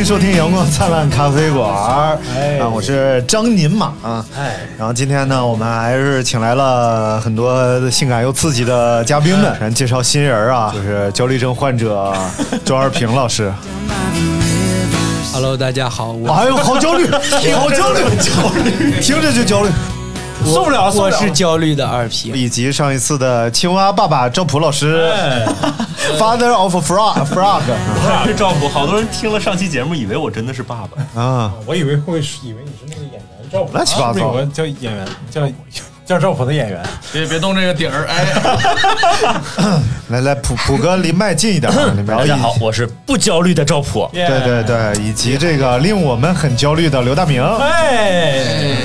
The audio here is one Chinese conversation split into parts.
迎收听阳光灿烂咖啡馆。哎啊，我是张宁马啊。哎，然后今天呢，我们还是请来了很多性感又刺激的嘉宾们，咱介绍新人啊，就是焦虑症患者 周二平老师。Hello，大家好，我哎呦，好焦虑，好焦虑，焦虑，听着就焦虑。受不了，受不我了！是焦虑的二皮，以及上一次的青蛙爸爸赵普老师，Father of Frog Frog 是赵普，好多人听了上期节目，以为我真的是爸爸。啊，我以为会是以为你是那个演员赵普，乱七八糟。叫演员叫叫赵普的演员，别别动这个底儿，哎，来来，普普哥离麦近一点，离麦近一点。，我是不焦虑的赵普。对对对，以及这个令我们很焦虑的刘大明。哎，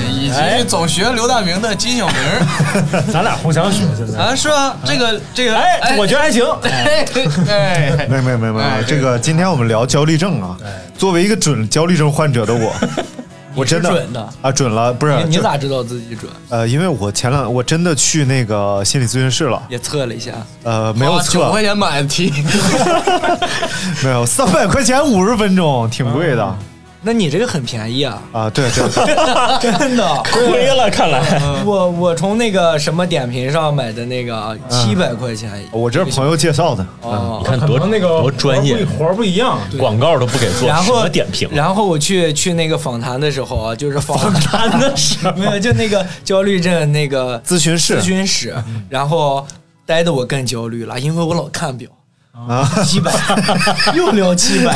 以及总学刘大明的金小明 咱俩互相学现在。啊，是啊，这个这个，哎，我觉得还行。哎 哎，没有没有没有没这个今天我们聊焦虑症啊。作为一个准焦虑症患者的我，我真的准的。啊，准了，不是你你咋知道自己准？呃，因为我前两我真的去那个心理咨询室了，也测了一下，呃，没有测九测块，钱买的题，没有三百块钱五十分钟，挺贵的那你这个很便宜啊，啊。对对对，真的。亏了，看来我我从那个什么点评上买的那个七百块钱，我这是朋友介绍的。哦你，看多那个多专业，活儿不一样。广告都不给做，然后什么点评？然后我去去那个访谈的时候啊，就是访谈的时候，没有就那个焦虑症那个咨询室咨询室，然后待的我更焦虑了，因为我老看表。啊，七百，又聊七百，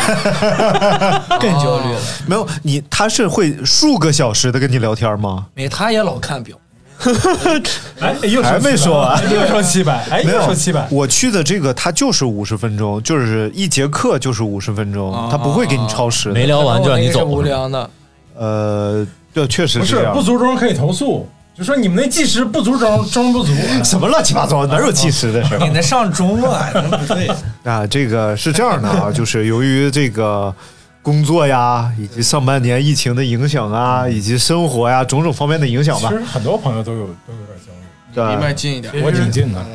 更焦虑了。没有你，他是会数个小时的跟你聊天吗？没，他也老看表。哎，又还没说完又说七百，哎，没有又说七百。我去的这个，他就是五十分钟，就是一节课就是五十分钟，他不会给你超时的。没聊完就让你走无聊的。呃，对，确实不是。不足中可以投诉，就说你们那计时不足中中不足。什么乱七八糟，哪有计时的事儿你那上钟啊，那不对。啊？这个是这样的啊，就是由于这个工作呀，以及上半年疫情的影响啊，以及生活呀种种方面的影响吧其。实很多朋友都有都有点焦虑，对离麦近一点。我挺近的。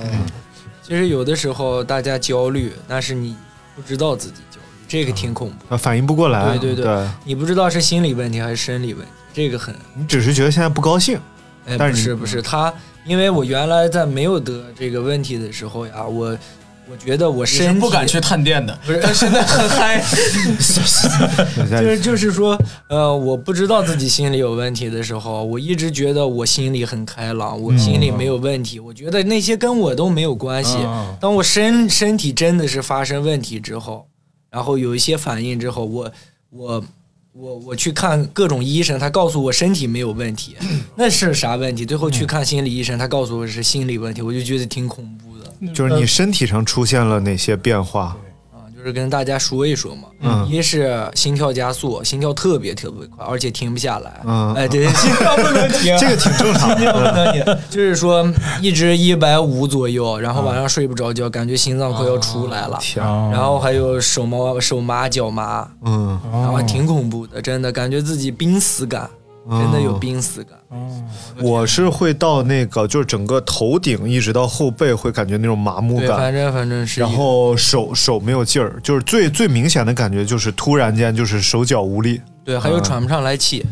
其实有的时候大家焦虑，但是你不知道自己焦虑，这个挺恐怖。啊反应不过来。对对对你不知道是心理问题还是生理问题，这个很。你只是觉得现在不高兴。哎，但是不是不是，他因为我原来在没有得这个问题的时候呀，我我觉得我身体不敢去探店的，不是，但现在很嗨，就是就是说，呃，我不知道自己心里有问题的时候，我一直觉得我心里很开朗，我心里没有问题，我觉得那些跟我都没有关系。嗯当我身身体真的是发生问题之后，然后有一些反应之后，我我我我去看各种医生，他告诉我身体没有问题，那是啥问题？最后去看心理医生，他告诉我是心理问题，我就觉得挺恐怖的。就是你身体上出现了哪些变化？啊，就是跟大家说一说嘛。嗯一是心跳加速，心跳特别特别快，而且停不下来。嗯哎，对，心跳不能停，这个挺正常心跳不的。能停，就是说一直一百五左右，然后晚上睡不着觉，感觉心脏快要出来了。天，然后还有手麻、手麻、脚麻，嗯，然后挺恐怖的，真的感觉自己濒死感，真的有濒死感。我是会到那个，就是整个头顶一直到后背会感觉那种麻木对，感，反正反正是。然后手手没有劲儿，就是最最明显的感觉就是突然间就是手脚无力，对，还有喘不上来气。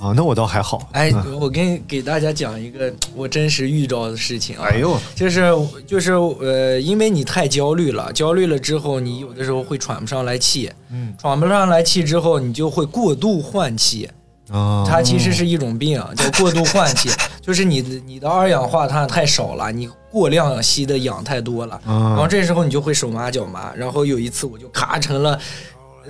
啊，那我倒还好。哎嗯，我给给大家讲一个我真实遇到的事情啊。哎呦，就是就是呃，因为你太焦虑了，焦虑了之后，你有的时候会喘不上来气，嗯喘不上来气之后，你就会过度换气，啊，它其实是一种病，叫过度换气，就是你的你的二氧化碳太少了，你过量吸的氧太多了，然后啊，这时候你就会手麻脚麻，然后有一次我就咔成了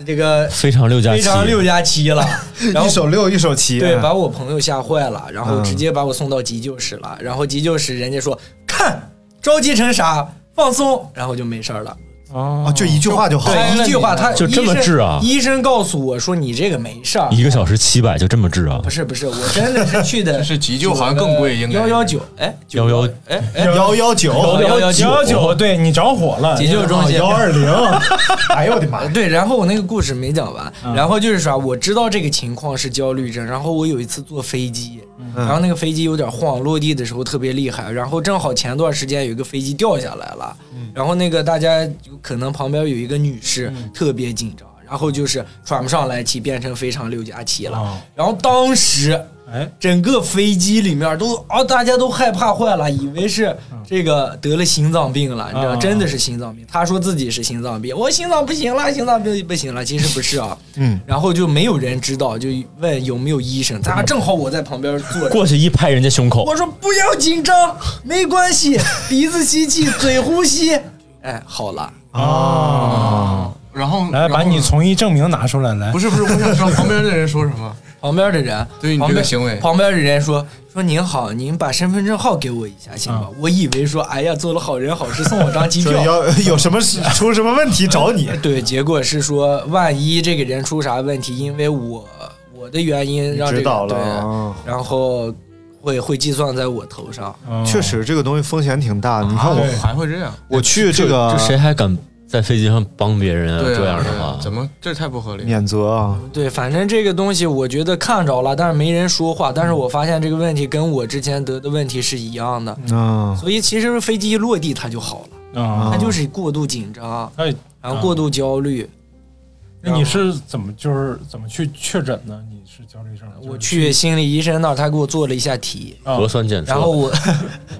这个非常六加七，非常六加七了，然后一手六一手七，对，把我朋友吓坏了，然后嗯直接把我送到急救室了。然后急救室人家说看着急成啥，放松，然后就没事了。啊，就一句话就好了。对，一句话，他就这么医生治啊医生告诉我说你这个没事儿。一个小时七百就这么治啊不？是不是，我真的是去的 是急救好像更贵应该幺幺九，哎，幺幺哎哎，幺幺九幺幺幺九，对你着火了，急救中心幺二零，哎呦我的妈！对，然后我那个故事没讲完，嗯然后就是啥，我知道这个情况是焦虑症，然后我有一次坐飞机，嗯然后那个飞机有点晃，落地的时候特别厉害，然后正好前段时间有一个飞机掉下来了，嗯。然后那个大家有可能旁边有一个女士特别紧张，然后就是喘不上来气，变成非常六加七了，哦。然后当时。哎，整个飞机里面都啊，大家都害怕坏了，以为是这个得了心脏病了，你知道，啊。真的是心脏病。他说自己是心脏病，我心脏不行了，心脏病不行了，其实不是啊。嗯，然后就没有人知道，就问有没有医生，咱俩正好我在旁边坐着。过去一拍人家胸口，我说不要紧张，没关系，鼻子吸气，嘴呼吸，哎，好了。啊，然后来把你从医证明拿出来，来，不是不是，我想知道旁边的人说什么。旁边的人对你这个行为旁边的人说说您好，您把身份证号给我一下行吗？我以为说哎呀做了好人好事送我张机说票。要 有什么事出什么问题找你，对，结果是说万一这个人出啥问题，因为我我的原因让这个知道了对，啊。然后会会计算在我头上。嗯确实，这个东西风险挺大的。你看啊我，还会这样？我去这个这谁还敢在飞机上帮别人啊？对啊这样的话，怎么这太不合理了？免责啊，对，反正这个东西我觉得看着了，但是没人说话。但是我发现这个问题跟我之前得的问题是一样的，嗯，所以其实飞机一落地它就好了，啊它就是过度紧张，哎，然后过度焦虑。那你是怎么就是怎么去确诊呢？你是焦虑症？我去心理医生那儿，他给我做了一下题，啊核酸检测，然后我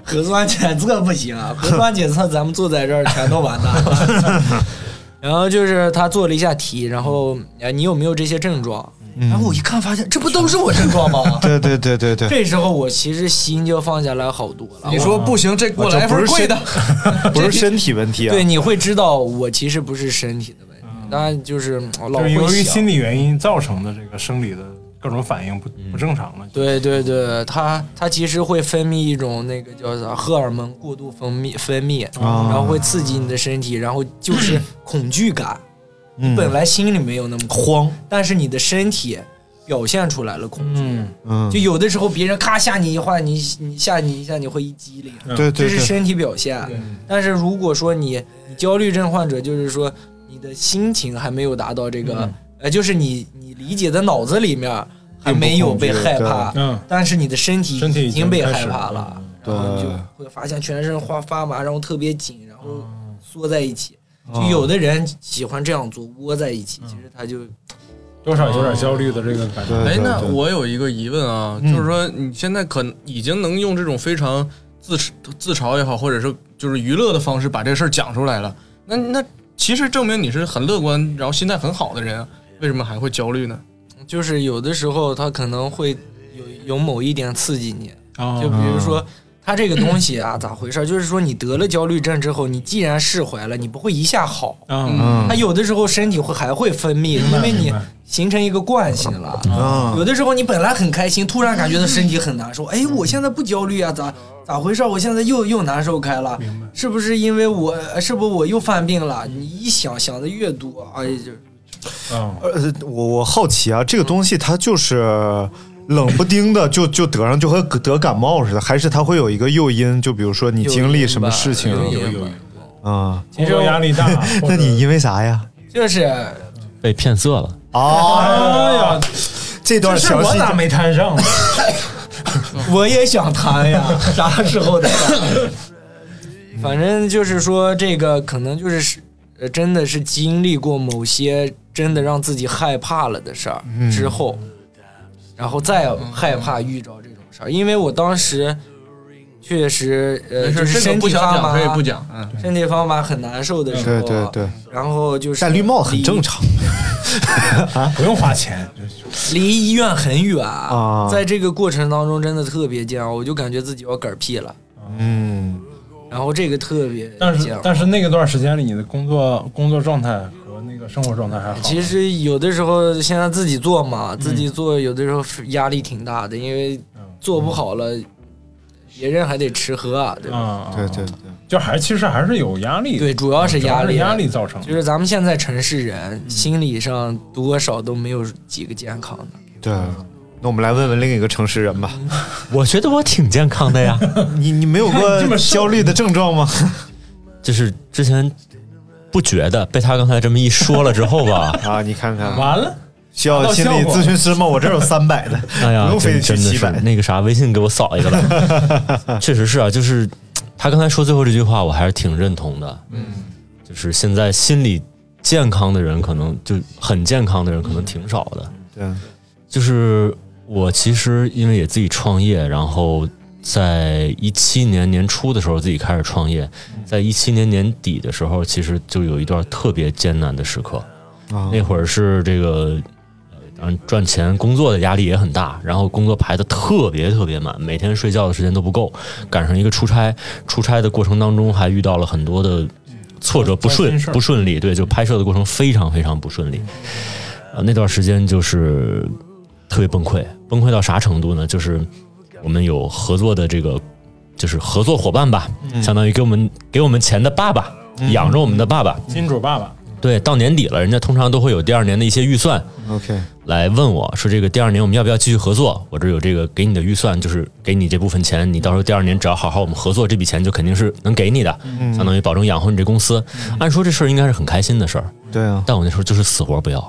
核酸检测不行啊，核酸检测咱们坐在这儿全都完蛋了。然后就是他做了一下题，然后哎你有没有这些症状？然后我一看发现这不都是我症状吗？对对对对对，这时候我其实心就放下来好多了。你说不行，这给我来份贵的。不是身体问题啊，对，你会知道我其实不是身体的问题，当然就是老会就是由于心理原因造成的这个生理的各种反应不嗯不正常了。对对对，它它其实会分泌一种那个叫啥荷尔蒙过度分泌分泌，啊然后会刺激你的身体，然后就是 恐惧感。你本来心里没有那么慌，但是你的身体表现出来了恐惧。嗯，嗯就，有的时候别人咔吓你一话，你你吓你一下，你会一激灵，对对对，这是身体表现。但是如果说你你焦虑症患者，就是说你的心情还没有达到这个，嗯。呃，就是你你理解的脑子里面还没有被害怕，嗯，但是你的身体已已经被害怕了，对然后你就会发现全身发发麻，然后特别紧，然后嗯。缩在一起。就哦有的人喜欢这样做，窝在一起，其实他就多少有点焦虑的这个感觉。对哎，那我有一个疑问啊，嗯就是说你现在可能已经能用这种非常自自嘲也好，或者是就是娱乐的方式把这事儿讲出来了，那那其实证明你是很乐观，然后心态很好的人啊，为什么还会焦虑呢？就是有的时候他可能会有有某一点刺激你，啊就比如说。他这个东西啊，咋回事？就是说，你得了焦虑症之后，你既然释怀了，你不会一下好。嗯嗯他有的时候身体会还会分泌，因为你形成一个惯性了。啊有的时候你本来很开心，突然感觉到身体很难受。哎，我现在不焦虑啊，咋咋回事？我现在又又难受开了，明白。是不是因为我？是不是我又犯病了？你一想想的越多，哎，就嗯，呃，我我好奇啊，这个东西它就是冷不丁的就就得上，就和得感冒似的，还是它会有一个诱因？就比如说你经历什么事情有有有有有，啊？工作压力大，那你因为啥呀？就是被骗色了。啊，哎呀，这段我咋没摊上呢？我也想谈呀，啥时候的？反正就是说，这个可能就是呃，真的是经历过某些真的让自己害怕了的事儿嗯之后，然后再害怕遇着这种事儿，因为我当时确实呃，就是身体发麻，可以不讲嗯身体发麻很难受的时候，对对对，然后就是戴绿帽很正常 啊，不用花钱，离医院很远啊在这个过程当中真的特别煎熬，我就感觉自己要嗝屁了，嗯，然后这个特别但是煎熬但是那个段时间里，你的工作工作状态个生活状态还好。其实有的时候现在自己做嗯嘛，自己做有的时候压力挺大的，因为做不好了，别人还得吃喝啊，对吧？啊，对对对，就还其实还是有压力，对，主要是压力，压力造成的。就是咱们现在城市人心理上多少都没有几个健康的。对，那我们来问问另一个城市人吧。我觉得我挺健康的呀。你你没有过这么焦虑的症状吗？就是之前不觉得，被他刚才这么一说了之后吧，啊，你看看，完了，需要心理咨询师吗？我这有三百的，哎呀，不用非得真真的是去七百。那个啥，微信给我扫一个吧。确实是啊，就是他刚才说最后这句话，我还是挺认同的。嗯，就是现在心理健康的人，可能就很健康的人，可能挺少的。对，就是我其实因为也自己创业，然后在一七年年初的时候自己开始创业，在一七年年底的时候，其实就有一段特别艰难的时刻。啊那会儿是这个，嗯赚钱工作的压力也很大，然后工作排的特别特别满，每天睡觉的时间都不够，赶上一个出差，出差的过程当中还遇到了很多的挫折，不顺不顺利，对，就拍摄的过程非常非常不顺利。呃，那段时间就是特别崩溃，崩溃到啥程度呢？就是我们有合作的这个，就是合作伙伴吧，相当于给我们给我们钱的爸爸，养着我们的爸爸。金主爸爸，对，到年底了，人家通常都会有第二年的一些预算 OK，来问我说，这个第二年我们要不要继续合作？我这有这个给你的预算，就是给你这部分钱，你到时候第二年只要好好我们合作，这笔钱就肯定是能给你的，嗯相当于保证养活你这公司。按说这事儿应该是很开心的事儿，对啊，但我那时候就是死活不要。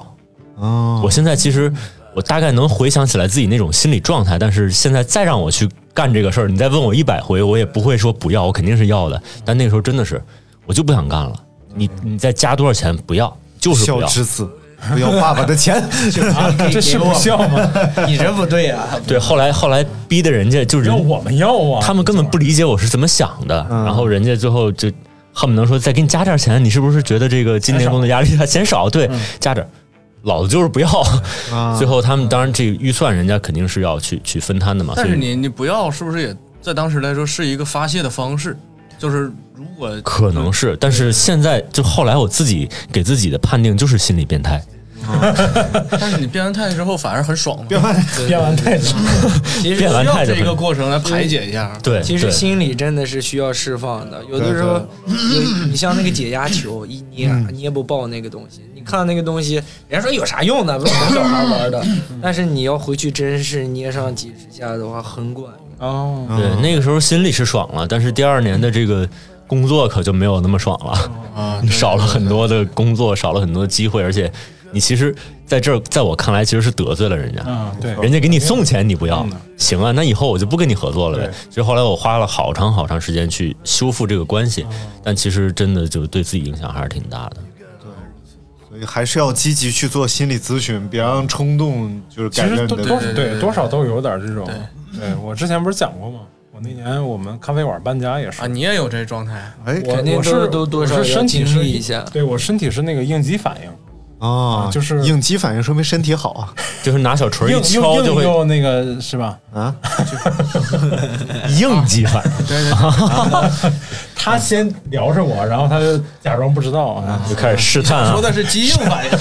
哦，我现在其实我大概能回想起来自己那种心理状态，但是现在再让我去干这个事儿，你再问我一百回，我也不会说不要，我肯定是要的。但那个时候真的是，我就不想干了。你你再加多少钱不要，就是不要。孝之子不要爸爸的钱 这是不孝吗？你这不对啊！对，后来后来逼的人家就是要我们要啊，他们根本不理解我是怎么想的，嗯然后人家最后就恨不能说再给你加点钱，你是不是觉得这个今年工作压力还嫌少？对，加点儿。老子就是不要，啊 最后他们当然这个预算人家肯定是要去去分摊的嘛。但是你你不要，是不是也在当时来说是一个发泄的方式？就是如果可能是，但是现在就后来我自己给自己的判定就是心理变态。但是你变完态之后反而很爽嘛，变完变完态之后，其实需要这个过程来排解一下。对，其实心理真的是需要释放的，有的时候你像那个解压球一捏嗯。捏不爆那个东西，你看那个东西，人家说有啥用呢？不是小孩玩的，但是你要回去真是捏上几十下的话，很管用。哦，对，那个时候心里是爽了，但是第二年的这个工作可就没有那么爽了，啊，少了很多的工作，少了很多机会，而且你其实在这儿，在我看来其实是得罪了人家。嗯，对，人家给你送钱你不要嗯，行啊，那以后我就不跟你合作了呗对。所以后来我花了好长好长时间去修复这个关系，但其实真的就对自己影响还是挺大的。所以还是要积极去做心理咨询，别让冲动就是其改变你的实多多对对对多少都有点这种对。对我之前不是讲过吗？我那年我们咖啡馆搬家也是啊，，你也有这状态，哎我肯定都我是都多少我是身体要是一下对我身体是那个应激反应，啊，就是应激反应，说明身体好啊 就是拿小锤硬一敲就会又那个是吧？啊！应激反应，对对对，他先聊着我，然后他就假装不知道啊。就开始试探啊。说的是激应反应，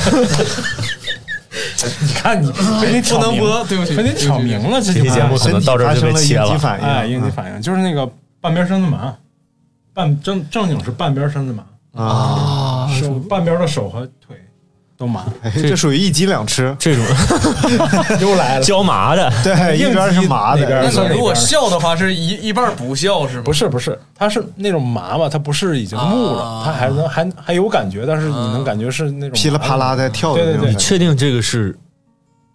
你看你非得挑明不能播，对不起，非得挑明了这这期节目可能到这儿就被切了。身体发生了应激反应，哎，应激反应就是那个半边身子麻，半正正经是半边身子麻，啊，手半边的手和腿都麻，哎，这属于一鸡两吃，这种 又来了。椒麻的，对，一边是麻的，那你如果笑的话，是一一半不笑是吗？不是不是，它是那种麻嘛，它不是已经木了，啊它还能还还有感觉，但是你能感觉是那种噼里啪啦在跳的对对对那种感觉。确定这个是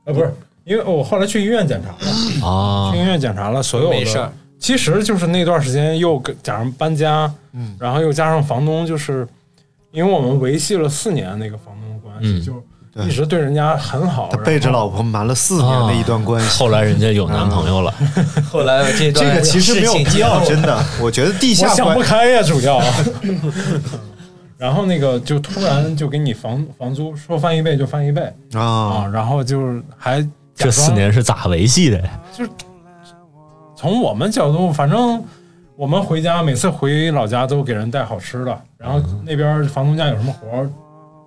啊，不是，因为我后来去医院检查了，啊去医院检查了所有没事其实就是那段时间又跟加上搬家，嗯然后又加上房东，就是因为我们维系了四年那个房东系，嗯就一直对人家很好，他背着老婆瞒了四年的一段关系，后来人家有男朋友了。后来这段这个其实没有必要，真的，我觉得地下我想不开呀，主要。然后那个就突然就给你房房租说翻一倍就翻一倍啊啊，然后就是还这四年是咋维系的？就是从我们角度，反正我们回家每次回老家都给人带好吃的，然后那边房东家有什么活儿，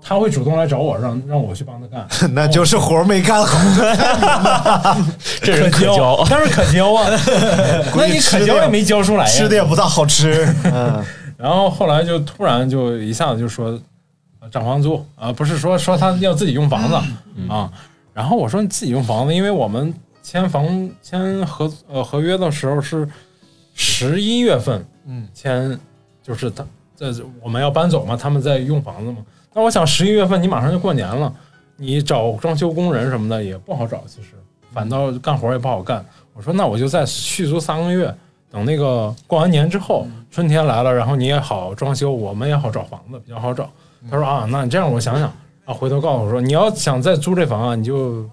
他会主动来找我，让让我去帮他干。那就是活儿没干好。这人可交交，但是可交啊，那你可交也没交出来呀，吃的也不大好吃。嗯，然后后来就突然就一下子就说呃涨房租啊、不是说说他要自己用房子啊。然后我说你自己用房子，因为我们签房签合呃合约的时候是十一月份，嗯，签就是他这我们要搬走嘛，他们在用房子嘛。那我想十一月份你马上就过年了，你找装修工人什么的也不好找，其实反倒干活也不好干。我说那我就再续租三个月，等那个过完年之后，春天来了，然后你也好装修，我们也好找房子，比较好找。他说啊，那你这样我想想啊，回头告诉我说，你要想再租这房啊，你就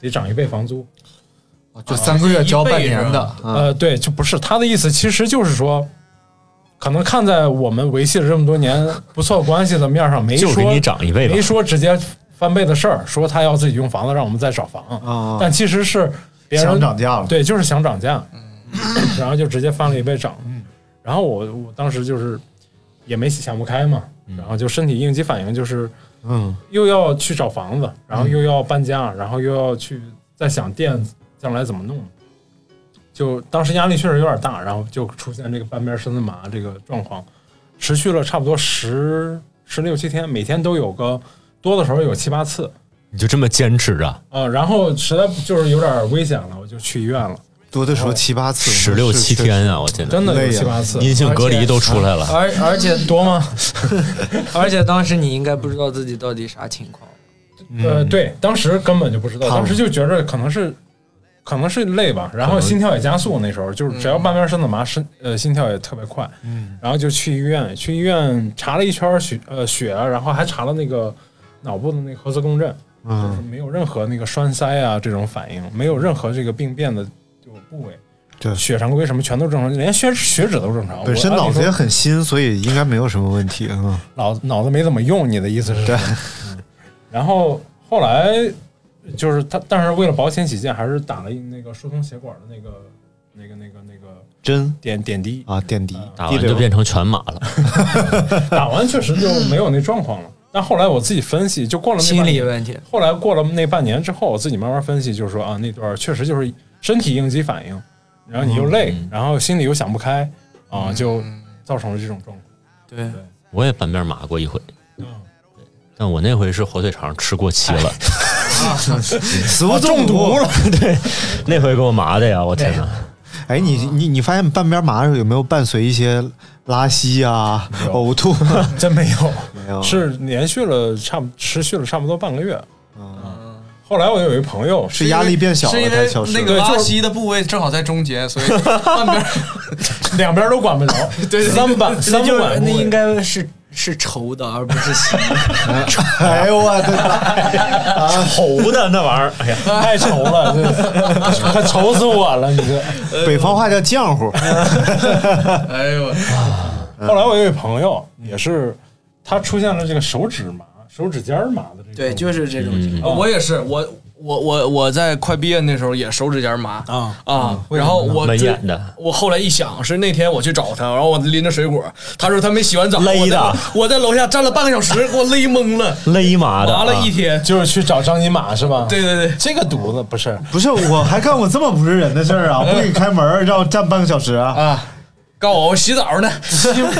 得涨一倍房租。就三个月交半年的，啊呃，对，就不是他的意思，其实就是说，可能看在我们维系了这么多年不错关系的面上，没说就给你涨一倍吧。没说直接翻倍的事儿，说他要自己用房子，让我们再找房，啊。但其实是别人想涨价了。对，就是想涨价，然后就直接翻了一倍涨，然后我我当时就是也没想不开嘛，然后就身体应激反应就是，嗯，又要去找房子，然后又要搬家，然后又要去再想店将来怎么弄，就当时压力确实有点大，然后就出现这个半边身子麻这个状况，持续了差不多十十六七天，每天都有个多的时候有七八次，你就这么坚持着，啊，然后实在就是有点危险了，我就去医院了。多的时候七八次，十六七天啊！我天哪，真的有七八次，阴性隔离都出来了。而而且多吗？而且当时你应该不知道自己到底啥情况。呃，对，当时根本就不知道，当时就觉着可能是，可能是累吧，然后心跳也加速，那时候就是只要半边身子麻，身呃心跳也特别快，嗯，然后就去医院，去医院查了一圈血呃血，然后还查了那个脑部的那个核磁共振，嗯就是没有任何那个栓塞啊这种反应，没有任何这个病变的就部位，对，血常规什么全都正常，连血血脂都正常。本身脑子也很新，所以应该没有什么问题啊。脑脑子没怎么用，你的意思是？对。嗯然后后来就是他，但是为了保险起见，还是打了一那个疏通血管的那个、那个、那个、那个针点点滴啊，点滴打完就变成全麻了。打完确实就没有那状况了。但后来我自己分析，就过了那心半年理问题。后来过了那半年之后，我自己慢慢分析，就是说啊，那段确实就是身体应激反应，然后你又累，然后心里又想不开啊，就造成了这种状况。对，我也半边麻过一回，嗯但我那回是火腿肠吃过期了，食物中毒了。对，那回给我麻的呀！我天哪！哎，你你你发现半边麻的时候有没有伴随一些拉稀啊、呕吐？真没有，没有，是连续了差不持续了差不多半个月。嗯，后来我有一朋友是压力变小了是因为才消失那个拉稀的部位正好在中间，所以 半边两边都管不着。对，三板三板那应该是是稠的，而不是稀的。哎呦我的妈！稠的那玩意儿，哎呀，太稠了，这快愁死我了！你这北方话叫浆糊。哎呦我，后来我有一朋友也是，他出现了这个手指麻、手指尖麻的这个，对，就是这种情况。我也是，我我我我在快毕业那时候也手指尖麻啊啊，然后我我后来一想，是那天我去找他，然后我拎着水果，他说他没洗完澡，勒的我在楼下站了半个小时，给我勒懵了，勒麻的啊，麻了一天。就是去找张金马是吧？对对对，这个犊子不是不是，我还干过这么不是人的事儿啊！不给你开门，让我站半个小时啊！啊，告我我洗澡呢，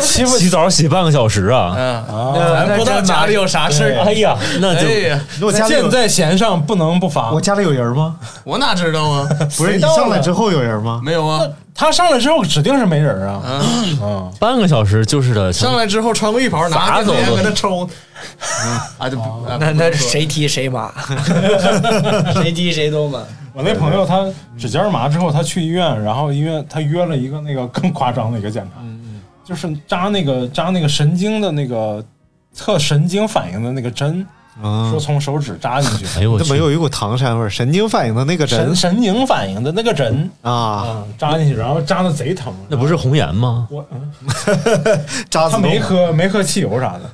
欺负洗澡洗半个小时啊！嗯，啊！咱不知道家里有啥事儿。哎呀，那就箭在弦上不能不发我。家里有人吗？我哪知道啊？不是你上来之后有人吗？没有啊，他上来之后指定是没人啊。嗯，嗯，半个小时就是的，上来之后穿个浴袍，拿着电走搁那抽，啊就不啊那那谁踢谁麻，谁踢谁 都麻。我那朋友他指尖麻之后，他去医院，然后医院他约了一个那个更夸张的一个检查，就是扎那个扎那个神经的那个测神经反应的那个针，啊说从手指扎进去。哎呦我去怎么有一股唐山味儿？神经反应的那个针神神经反应的那个针啊，啊，扎进去，然后扎的贼疼。那不是红颜吗？我 嗯扎他没喝没喝汽油啥的啊，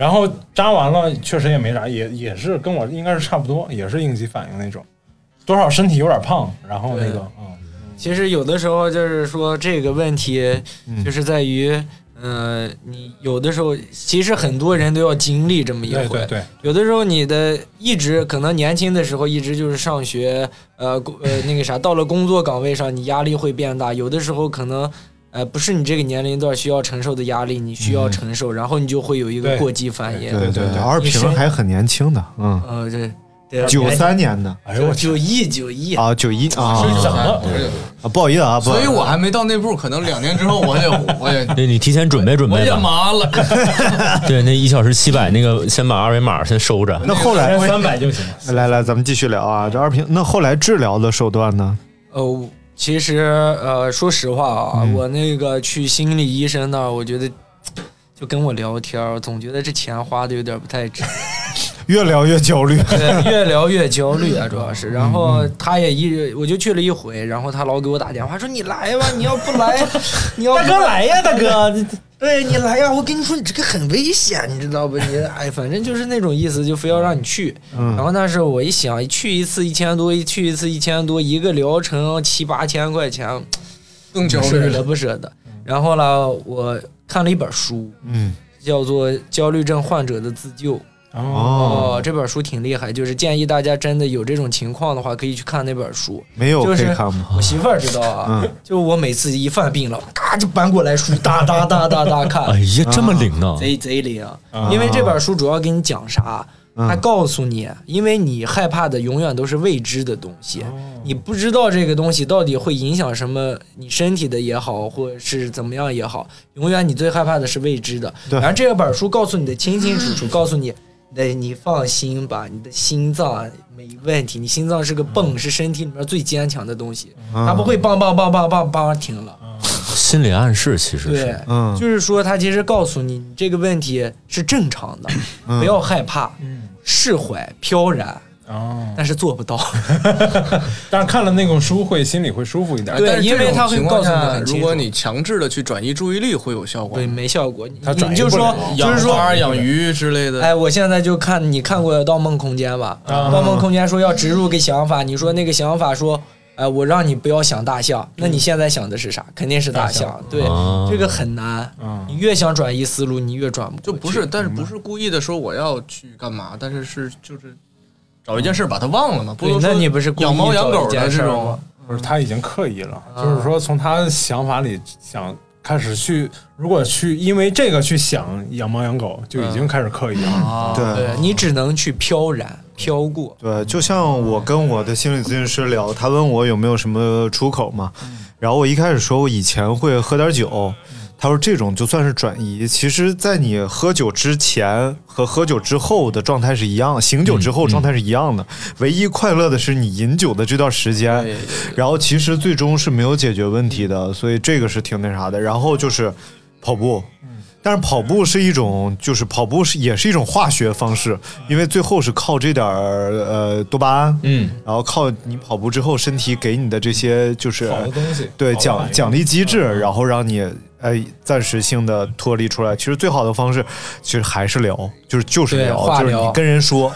然后扎完了确实也没啥，也也是跟我应该是差不多，也是应激反应那种，多少身体有点胖，然后那个对嗯。其实有的时候就是说这个问题，嗯。就是在于，呃，你有的时候其实很多人都要经历这么一回。对对对，有的时候你的一直可能年轻的时候一直就是上学，呃工呃那个啥，到了工作岗位上你压力会变大，有的时候可能。呃，不是你这个年龄段需要承受的压力，你需要承受，然后你就会有一个过激反应。对对对，二你身平还很年轻的，嗯，呃，对，对九三年的哎呦我九一九一啊，九一啊，是怎么了？啊，不好意思啊，不好意思所以我还没到那步，可能两年之后我也 我也对你提前准备准备我也。麻了。对，那一小时七百，那个先把二维码先收着。那后来三百就行。来来，咱们继续聊啊，这二平，那后来治疗的手段呢？哦，其实呃，说实话啊，嗯。我那个去心理医生那儿，我觉得就跟我聊天儿，我总觉得这钱花的有点不太值，越聊越焦虑，对，越聊越焦虑啊，主要是。然后嗯他也一，我就去了一回，然后他老给我打电话说你来吧，你要不来，你要大哥来呀，大哥，对你来呀！我跟你说，你这个很危险，你知道不？你 哎，反正就是那种意思，就非要让你去。嗯然后那时候我一想，去一次一千多，一去一次一千多，一个疗程七八千块钱，更焦虑舍了得不舍得？然后呢，我看了一本书，嗯，叫做《焦虑症患者的自救》。哦这本书挺厉害，就是建议大家真的有这种情况的话，可以去看那本书。没有就是可以看吗？我媳妇儿知道啊，嗯就我每次一犯病了，嘎就搬过来书，哒哒哒哒哒看。哎呀，这么灵呢？贼贼灵啊，因为这本书主要给你讲啥？嗯它告诉你，因为你害怕的永远都是未知的东西，哦你不知道这个东西到底会影响什么，你身体的也好，或者是怎么样也好，永远你最害怕的是未知的。对然后这本书告诉你的清清楚楚，告诉你。对，你放心吧，你的心脏没问题。你心脏是个泵，是身体里面最坚强的东西，嗯它不会梆梆梆梆梆梆停了。心理暗示其实对是，，嗯就是说，他其实告诉你，你这个问题是正常的，嗯不要害怕，释怀、飘然，哦，但是做不到。但是看了那种书会心里会舒服一点。对但是因为他会这种情况告诉你如果你强制的去转移注意力，会有效果对，没效果。你他转移你就说不了，就是说，养花、养鱼之类的。哎，我现在就看你看过《盗梦空间》吧？啊盗梦空间》说要植入个想法，你说那个想法说。哎，我让你不要想大象，那你现在想的是啥？肯定是大大象象。对，啊这个很难。嗯你越想转移思路，你越转不过去就不是，但是不是故意的说我要去干嘛，但是是就是找一件事把它忘了嘛。不对能说那你不是故意养猫养狗找一件的这种事吗，不是他已经刻意了，啊就是说从他的想法里想开始去，如果去因为这个去想养猫养狗，就已经开始刻意了。对你只能去飘然飘过。对，就像我跟我的心理咨询师聊，他问我有没有什么出口嘛，然后我一开始说我以前会喝点酒，他说这种就算是转移，其实，在你喝酒之前和喝酒之后的状态是一样，醒酒之后状态是一样的，唯一快乐的是你饮酒的这段时间，然后其实最终是没有解决问题的，所以这个是挺那啥的。然后就是跑步，但是跑步是一种，就是跑步是也是一种化学方式，因为最后是靠这点儿呃多巴胺，嗯，然后靠你跑步之后身体给你的这些就是好的东西对奖奖励机制，然后让你哎暂时性的脱离出来。其实最好的方式其实还是聊，就是就是聊就是你跟人说。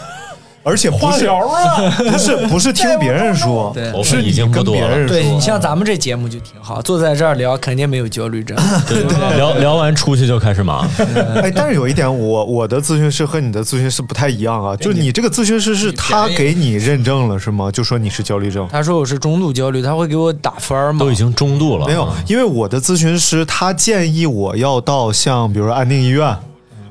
而且不是化疗啊 不是不是听别人说，对是已经不跟多了别人说。对你像咱们这节目就挺好，坐在这儿聊，肯定没有焦虑症。对对，聊 聊完出去就开始忙。哎，但是有一点，我我的咨询师和你的咨询师不太一样啊，就是你这个咨询师是他给你认证了是吗？就说你是焦虑症。他说我是中度焦虑，他会给我打分吗？都已经中度了，没有，因为我的咨询师他建议我要到像比如说安定医院，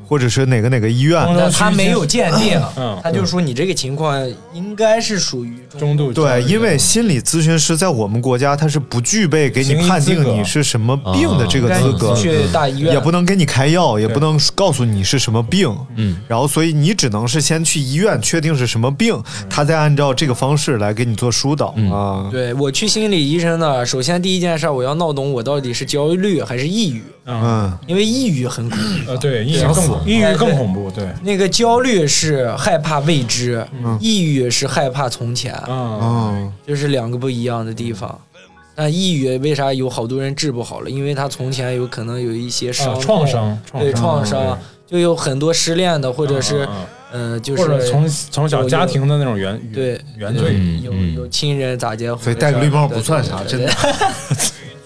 或者是哪个哪个医院，那他没有鉴定，嗯。他就说你这个情况应该是属于中度。对，因为心理咨询师在我们国家他是不具备给你判定你是什么病的这个资格，去大医院。也不能给你开药，也不能告诉你是什么病，嗯，然后所以你只能是先去医院确定是什么病，他再按照这个方式来给你做疏导啊。对我去心理医生那，首先第一件事我要闹懂我到底是焦虑还是抑郁，嗯，因为抑郁很恐怖。呃对，抑郁想死更怖，抑郁更恐怖，对，那个焦虑是害怕未知，嗯。抑郁是害怕从前，嗯，就是两个不一样的地方。但抑郁为啥有好多人治不好了？因为他从前有可能有一些伤创伤对创伤就有很多失恋的，或者是呃，就是或者从从小有家庭的那种原对原罪，有有亲人咋结婚，所以戴个绿帽不算啥，真的。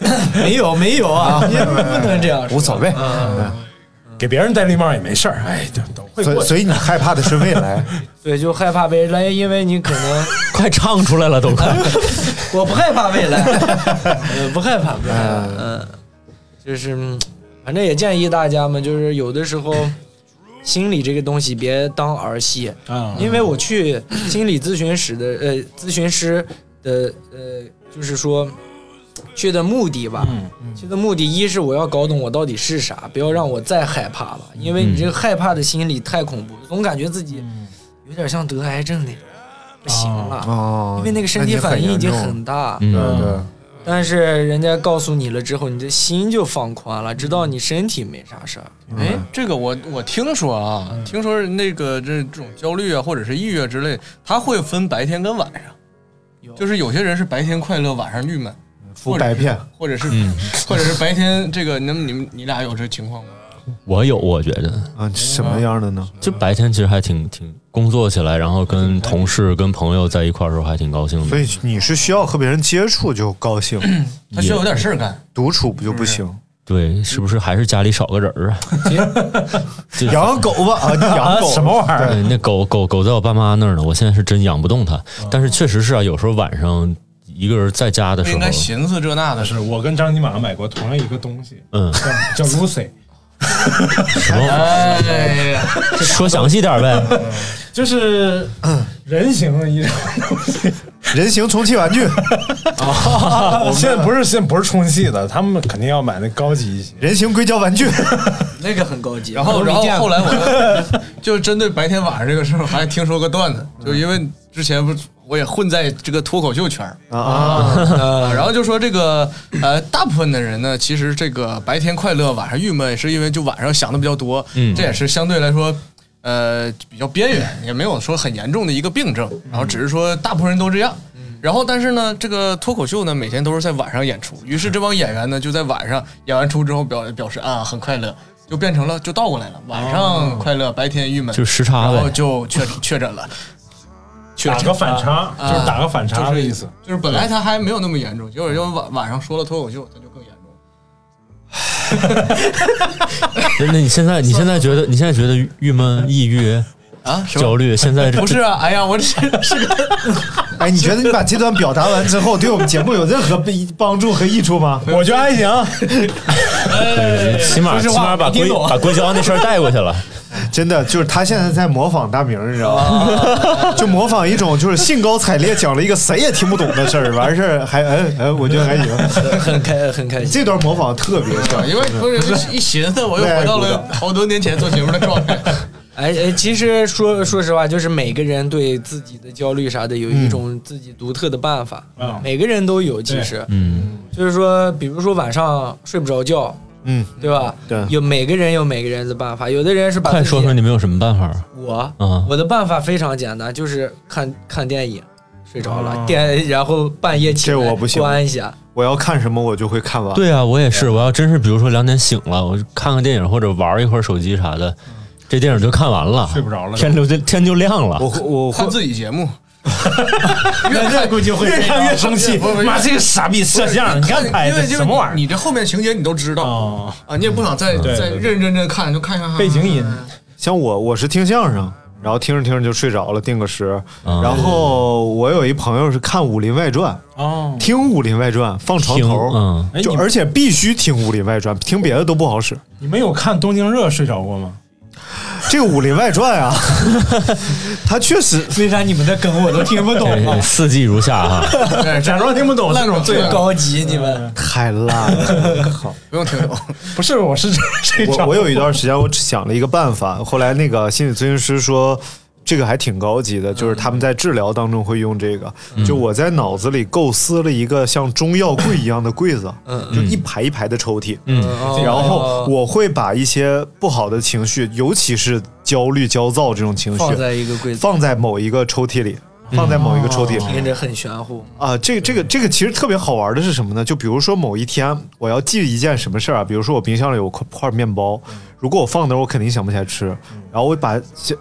没有没有啊，你不能这样说，无所谓。嗯给别人戴绿帽也没事儿，哎，都都会过去。所以所以你害怕的是未来，对，就害怕未来，因为你可能 快唱出来了都快。我不害怕未来，呃不害怕，不害怕，嗯，就是嗯反正也建议大家嘛，就是有的时候心理这个东西别当儿戏。啊。因为我去心理咨询室的呃咨询师的呃，就是说去的目的吧，去的目的一是我要搞懂我到底是啥，不要让我再害怕了，因为你这个害怕的心理太恐怖，总感觉自己有点像得癌症那种，不行了，哦。因为那个身体反应已经很大，嗯。对对。但是人家告诉你了之后，你的心就放宽了，知道你身体没啥事儿。哎，这个我我听说啊，听说那个这这种焦虑啊，或者是抑郁啊之类，它会分白天跟晚上，就是有些人是白天快乐，晚上郁闷，敷白片，或者是嗯或者是白天这个，能你们你俩有这情况吗？我有，我觉得啊，什么样的呢？就白天其实还挺挺工作起来，然后跟同事、跟朋友在一块儿的时候还挺高兴的。所以你是需要和别人接触就高兴，他需要有点事儿干，独处不就不行？对，是不是还是家里少个人儿啊？养狗吧啊，你养狗什么玩意儿？对，那狗狗狗在我爸妈那儿呢，我现在是真养不动它。但是确实是啊，有时候晚上一个人在家的时候应该，寻思这那的事我跟张尼玛买过同样一个东西，嗯，叫叫 Lucy，什么？哎呀，说详细点呗。就是人形的一种东西。人形充气玩具，现在不是现在不是充气的，他们肯定要买那高级一些。人形硅胶玩具，那个很高级。然后然后后来我就就针对白天晚上这个事儿，还听说个段子，就因为之前不是我也混在这个脱口秀圈儿啊呃然后就说这个呃，大部分的人呢，其实这个白天快乐，晚上郁闷，是因为就晚上想的比较多，嗯这也是相对来说。呃，比较边缘，也没有说很严重的一个病症，然后只是说大部分人都这样。然后，但是呢，这个脱口秀呢，每天都是在晚上演出，于是这帮演员呢，就在晚上演完出之后表表示啊很快乐，就变成了就倒过来了，晚上快乐，白天郁闷，就时差呗然后就确确诊了。确诊打个反差啊就是打个反差的意思就是就是本来他还没有那么严重，结果就晚晚上说了脱口秀，他就更严重。那 那你现在你现在觉得你现在觉得郁闷、抑郁啊焦虑，现在不是啊？哎呀，我这是个 哎，你觉得你把这段表达完之后，对我们节目有任何帮助和益处吗？我觉得还行，对起码起码把硅把硅胶那事儿带过去了。真的就是他现在在模仿大明，你知道吗？就模仿一种就是兴高采烈讲了一个谁也听不懂的事儿，完事儿还嗯嗯，我觉得还行，很开很开心。这段模仿特别像，因为不是一寻思，我又回到了好多年前做节目的状态。哎哎，其实说说实话，就是每个人对自己的焦虑啥的有一种自己独特的办法，嗯每个人都有。其实，嗯，就是说，比如说晚上睡不着觉，嗯，对吧？对有每个人有每个人的办法，有的人是把快说说你们有什么办法？我嗯我的办法非常简单，就是看看电影，睡着了，哦电然后半夜起来这我不行关一下。我要看什么我就会看完。对啊，我也是。我要真是比如说两点醒了，我看看电影或者玩一会儿手机啥的，这电影就看完了，睡不着了天就天就亮了。我我看自己节目，越看估计会越看越生气。妈，这个傻逼摄像，你看拍的因为什么玩意儿？你这后面情节你都知道哦啊，你也不想再再认认真真看，就看看看背景音。像我我是听相声，然后听着听着就睡着了，定个时。嗯然后我有一朋友是看《武林外传》，哦，听《武林外传》放床头，嗯就而且必须听《武林外传》，听别的都不好使。你们有看《东京热》睡着过吗？这个《武林外传》啊，它确实为啥你们的梗我都听不懂啊，？四季如夏哈。对假装听不懂，那种最高级，你们 太烂了，好！不用听懂。不是，我是睡着。我我有一段时间我想了一个办法，后来那个心理咨询师说，这个还挺高级的，就是他们在治疗当中会用这个。嗯就我在脑子里构思了一个像中药柜一样的柜子，嗯就一排一排的抽屉，嗯然后我会把一些不好的情绪，尤其是焦虑、焦躁这种情绪，放在一个柜子放在某一个抽屉里，放在某一个抽屉里。听着很玄乎。啊，这个这个这个其实特别好玩的是什么呢？就比如说某一天我要记一件什么事儿啊，比如说我冰箱里有块块面包，如果我放那儿，我肯定想不起来吃。然后我把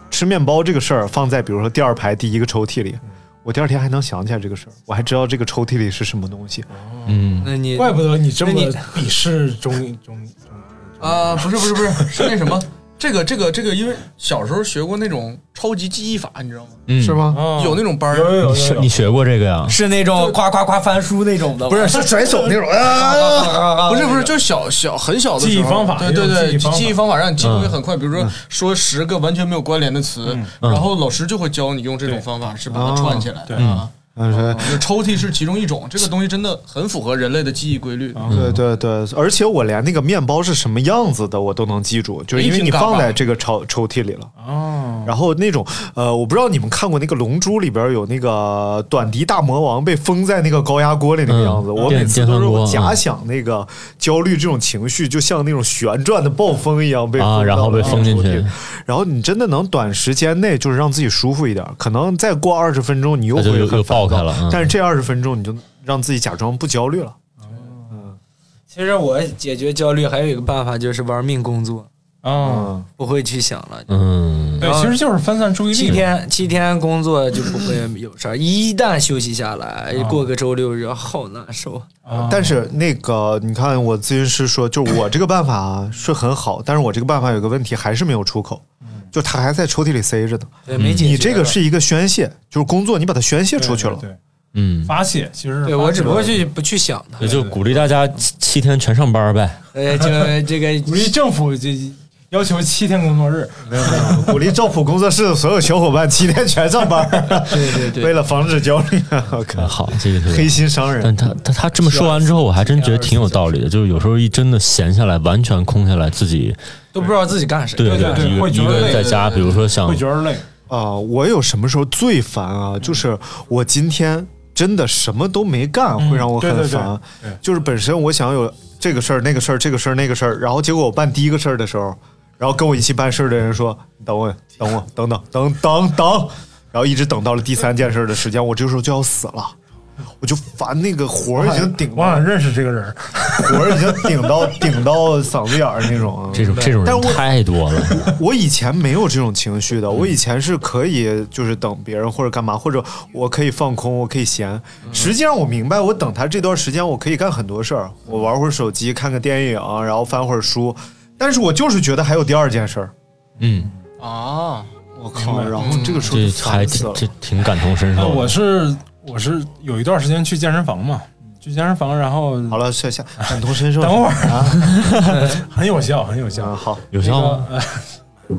吃面包这个事儿放在比如说第二排第一个抽屉里，我第二天还能想起来这个事儿，我还知道这个抽屉里是什么东西。嗯，那你怪不得你这么你鄙视中中啊，不是不是不是，是那什么，这个这个这个，因为小时候学过那种超级记忆法，你知道吗？嗯。是吗？有那种班儿，有有有你学过这个呀？是那种夸夸夸翻书那种的，不是是甩手那种啊。不是不是，就是小小很小的记忆方法对对对，记忆方法记忆方法让你记东西很快。比如说说十个完全没有关联的词，然后老师就会教你用这种方法是把它串起来。对。啊，嗯，是抽屉是其中一种，这个东西真的很符合人类的记忆规律。对对对，而且我连那个面包是什么样子的我都能记住，就是因为你放在这个抽抽屉里了。哦，然后那种呃，我不知道你们看过那个《龙珠》里边有那个短笛大魔王被封在那个高压锅里那个样子，嗯我每次都是我假想那个焦虑这种情绪，就像那种旋转的暴风一样被封啊，到然后被封进去抽屉里，然后你真的能短时间内就是让自己舒服一点，可能再过二十分钟你又会很但是这二十分钟你就让自己假装不焦虑了。其实我解决焦虑还有一个办法，就是玩命工作，啊，不会去想了。嗯，对，其实就是分散注意力。七天七天工作就不会有事儿，一旦休息下来，啊过个周六日好难受。啊，但是那个，你看我咨询师说，就我这个办法啊是很好，但是我这个办法有个问题，还是没有出口，就他还在抽屉里塞着呢。对，没解决。你这个是一个宣泄，就是工作，你把它宣泄出去了。对，对嗯，发泄其实对我只不过去不去想它。也就鼓励大家七七天全上班呗。呃，就这个 鼓励政府就要求七天工作日，没有没有，鼓励赵普工作室的所有小伙伴七天全上班。对对对为了防止焦虑，我 靠，好，这个特别黑心商人。但他他他这么说完之后，我还真觉得挺有道理的。就是有时候一真的闲下来，完全空下来，自己都不知道自己干啥。对对对一个一会觉得累个人在家，比如说想会觉得累。啊、我有什么时候最烦啊？就是我今天真的什么都没干，嗯会让我很对对对烦。对就是本身我想有这个事儿、那个事儿、这个事儿、那个事儿，然后结果我办第一个事儿的时候，然后跟我一起办事儿的人说：“你等我，等我，等等，等等等。”然后一直等到了第三件事儿的时间，我这个时候就要死了。我就烦那个活儿已经顶到我好像认识这个人，活儿已经顶到顶到嗓子眼儿那种 啊。这种这种人太多了。我以前没有这种情绪的，我以前是可以就是等别人或者干嘛，或者我可以放空，我可以闲。实际上我明白，我等他这段时间，我可以干很多事儿，我玩会儿手机，看个电影，然后翻会儿书。但是我就是觉得还有第二件事儿，嗯，啊，我靠！然后这个时候这就还烦死了。挺这挺感同身那受的。我是我是有一段时间去健身房嘛，去健身房，然后好了，下下感同身受。等会儿啊，很有效，很有效。啊好，有效吗？呃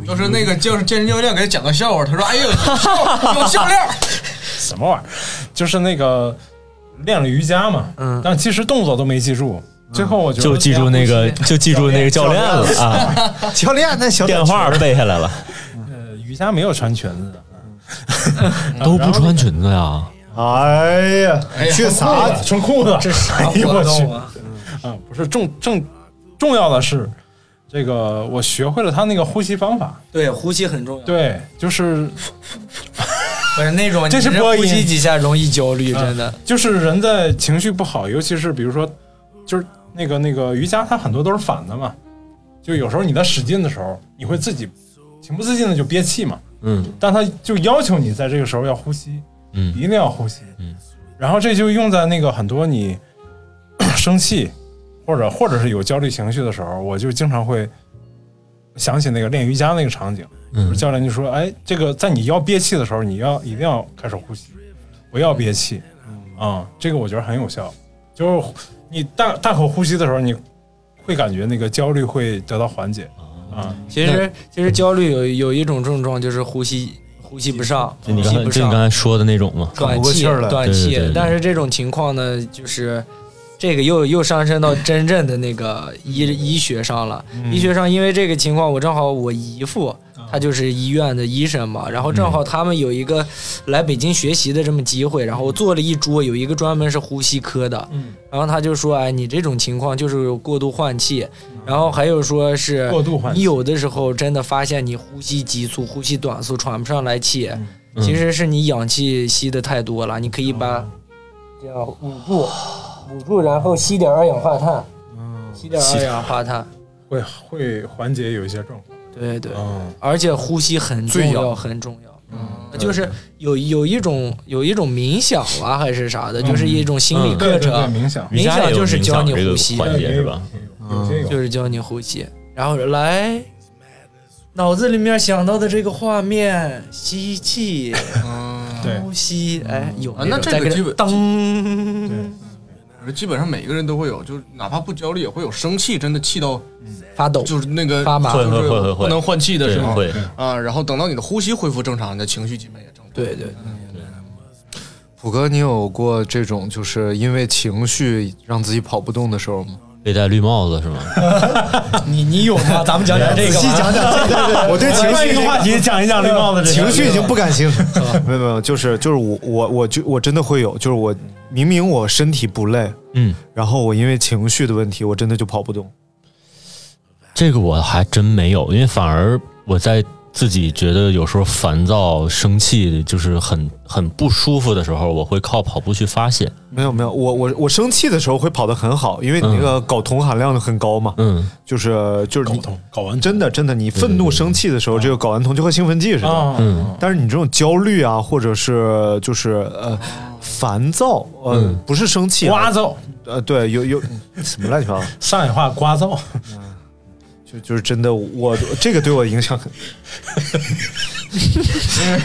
就是那个就是健身教练给他讲个笑话，他说：“哎呦，有笑有笑料。什么玩意儿？就是那个练了瑜伽嘛，嗯但其实动作都没记住。最后我觉得就记住那个，就记住那个教练了啊，教练那小电话背下来了，呃瑜伽没有穿裙子的，都不穿裙子呀。哎呀，去啥？穿裤子？这啥活动啊？啊，不是重重重要的是，这个我学会了他那个呼吸方法。对，呼吸很重要。对，就是 不是那种，你 这是播音呼吸几下容易焦虑，真的。就是人在情绪不好，尤其是比如说，就是那个那个瑜伽，它很多都是反的嘛。就有时候你在使劲的时候，你会自己情不自禁的就憋气嘛。嗯但他就要求你在这个时候要呼吸，嗯一定要呼吸。嗯，然后这就用在那个很多你生气或者或者是有焦虑情绪的时候，我就经常会想起那个练瑜伽那个场景，嗯教练就说：“哎，这个在你要憋气的时候，你要一定要开始呼吸，不要憋气。”啊、这个我觉得很有效。就是你大大口呼吸的时候，你会感觉那个焦虑会得到缓解。啊。其实其实焦虑有有一种症状就是呼吸呼吸不上，就你刚才呼吸不上，就你刚才说的那种嘛，短气短对对气。对。但是这种情况呢，就是这个又又上升到真正的那个医医学上了。嗯。医学上因为这个情况，我正好我姨父他就是医院的医生嘛，然后正好他们有一个来北京学习的这么机会，然后我做了一桌，有一个专门是呼吸科的，嗯，然后他就说，哎，你这种情况就是有过度换气，然后还有说是过度换气。你有的时候真的发现你呼吸急促、呼吸短促、喘不上来气，嗯。其实是你氧气吸的太多了，你可以把这样捂住，捂住，然后吸点二氧化碳，吸点二氧化碳。会会缓解有一些状况。对对，嗯。而且呼吸很重要，很重要。嗯，就是有有一种有一种冥想啊，还是啥的，就是一种心理嗯。课程。冥想。冥想就是教你呼吸，是吧？有些有。就是教你呼吸，然后来。脑子里面想到的这个画面，吸气，对。呼吸，哎，有啊，那这个基本当，基本上每个人都会有，就是哪怕不焦虑，也会有生气，真的气到发抖，就是那个发麻就是会会会会不能换气的时候啊，然后等到你的呼吸恢复正常，你的情绪基本也正常。对对对，普哥，你有过这种就是因为情绪让自己跑不动的时候吗？被戴绿帽子是吗？你你有吗？咱们讲讲这个，仔细讲讲这个我对情绪换一个话题讲一讲绿帽子这情绪已经不感兴趣了。没有没有，就是就是我我我就我真的会有，就是我明明我身体不累，嗯，然后我因为情绪的问题，我真的就跑不动。这个我还真没有，因为反而我在自己觉得有时候烦躁、生气，就是很很不舒服的时候，我会靠跑步去发泄。没有没有，我我我生气的时候会跑得很好，因为你那个睾酮含量很高嘛。嗯，就是就是你睾丸。真的真的，你愤怒生气的时候，这个睾丸酮就和兴奋剂似的。啊嗯。但是你这种焦虑啊，或者是就是呃烦躁，呃、嗯。不是生气、啊，聒噪，呃对，有有什么乱七八糟，上海话聒噪，就就是真的，我这个对我影响很。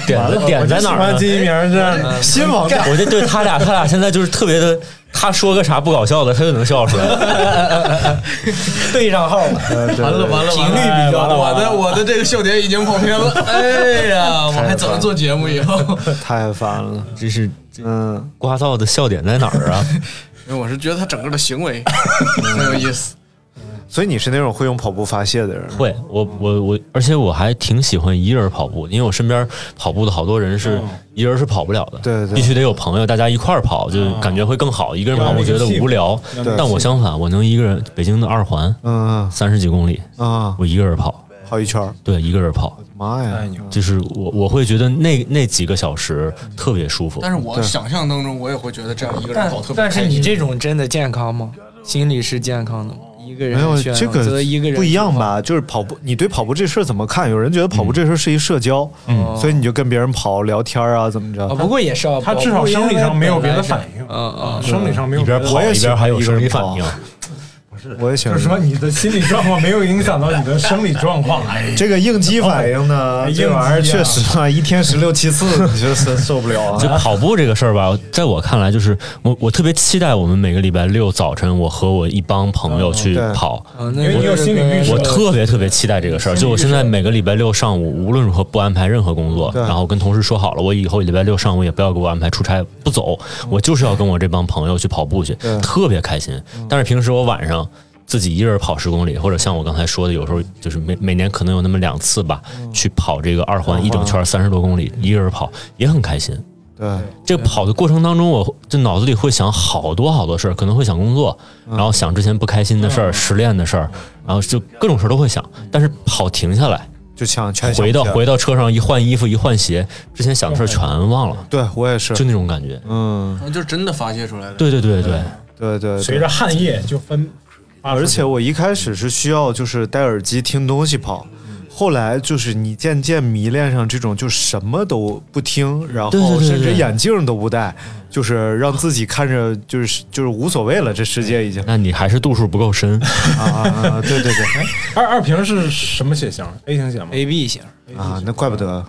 点的点在哪儿呢？我就喜欢金一鸣这样的新网站我就对他俩，他俩现在就是特别的，他说个啥不搞笑的，他就能笑出来。对上号了，完了完了，频率比较高我的我的这个笑点已经跑偏了。哎呀，我还怎么做节目以后？太烦了，这是嗯，聒噪的笑点在哪儿啊？因为我是觉得他整个的行为很有意思。所以你是那种会用跑步发泄的人，会，我我我，而且我还挺喜欢一个人跑步，因为我身边跑步的好多人是一人是跑不了的，对对。必须得有朋友，大家一块儿跑，就感觉会更好。一个人跑步觉得无聊，但我相反，我能一个人，北京的二环，嗯三十几公里，啊，我一个人跑，跑一圈，对，一个人跑，妈呀，就是我我会觉得那那几个小时特别舒服。但是我想象当中，我也会觉得这样一个人跑特别但是你这种真的健康吗？心理是健康的吗？一个人没有这个一个人不一样吧？就是跑步，你对跑步这事儿怎么看？有人觉得跑步这事儿是一社交，嗯所以你就跟别人跑聊天啊，怎么着？啊，不过也是啊，他至少生理上没有别的反应，嗯嗯，生理上没有一边跑别的反应一边还有生理我也喜欢。就是说你的心理状况没有影响到你的生理状况。哎，这个应激反应呢，这玩意儿确实啊，一天十六七次，你就是受不了就啊。跑步这个事儿吧，在我看来，就是我我特别期待我们每个礼拜六早晨，我和我一帮朋友去跑。啊，那因为你有心理预设我特别特别期待这个事儿，就我现在每个礼拜六上午，无论如何不安排任何工作，然后跟同事说好了，我以后礼拜六上午也不要给我安排出差，不走，我就是要跟我这帮朋友去跑步去，特别开心。但是平时我晚上自己一人跑十公里，或者像我刚才说的，有时候就是每每年可能有那么两次吧，去跑这个二环一整圈三十多公里，一个人跑也很开心。对，这个跑的过程当中，我这脑子里会想好多好多事儿，可能会想工作，然后想之前不开心的事儿、失恋的事儿，然后就各种事儿都会想。但是跑停下来，就想全回到回到车上一换衣服一换鞋，之前想的事儿全忘了，对我也是就，那种感觉。嗯，就真的发泄出来了。对对对对，对对对。随着汗液就分，而且我一开始是需要就是戴耳机听东西跑，后来就是你渐渐迷恋上这种就什么都不听，然后甚至眼镜都不戴，就是让自己看着就是就是无所谓了，这世界已经那你还是度数不够深。啊啊啊！对对对，二二平是什么血型？A 型血吗？A B 型，啊，那怪不得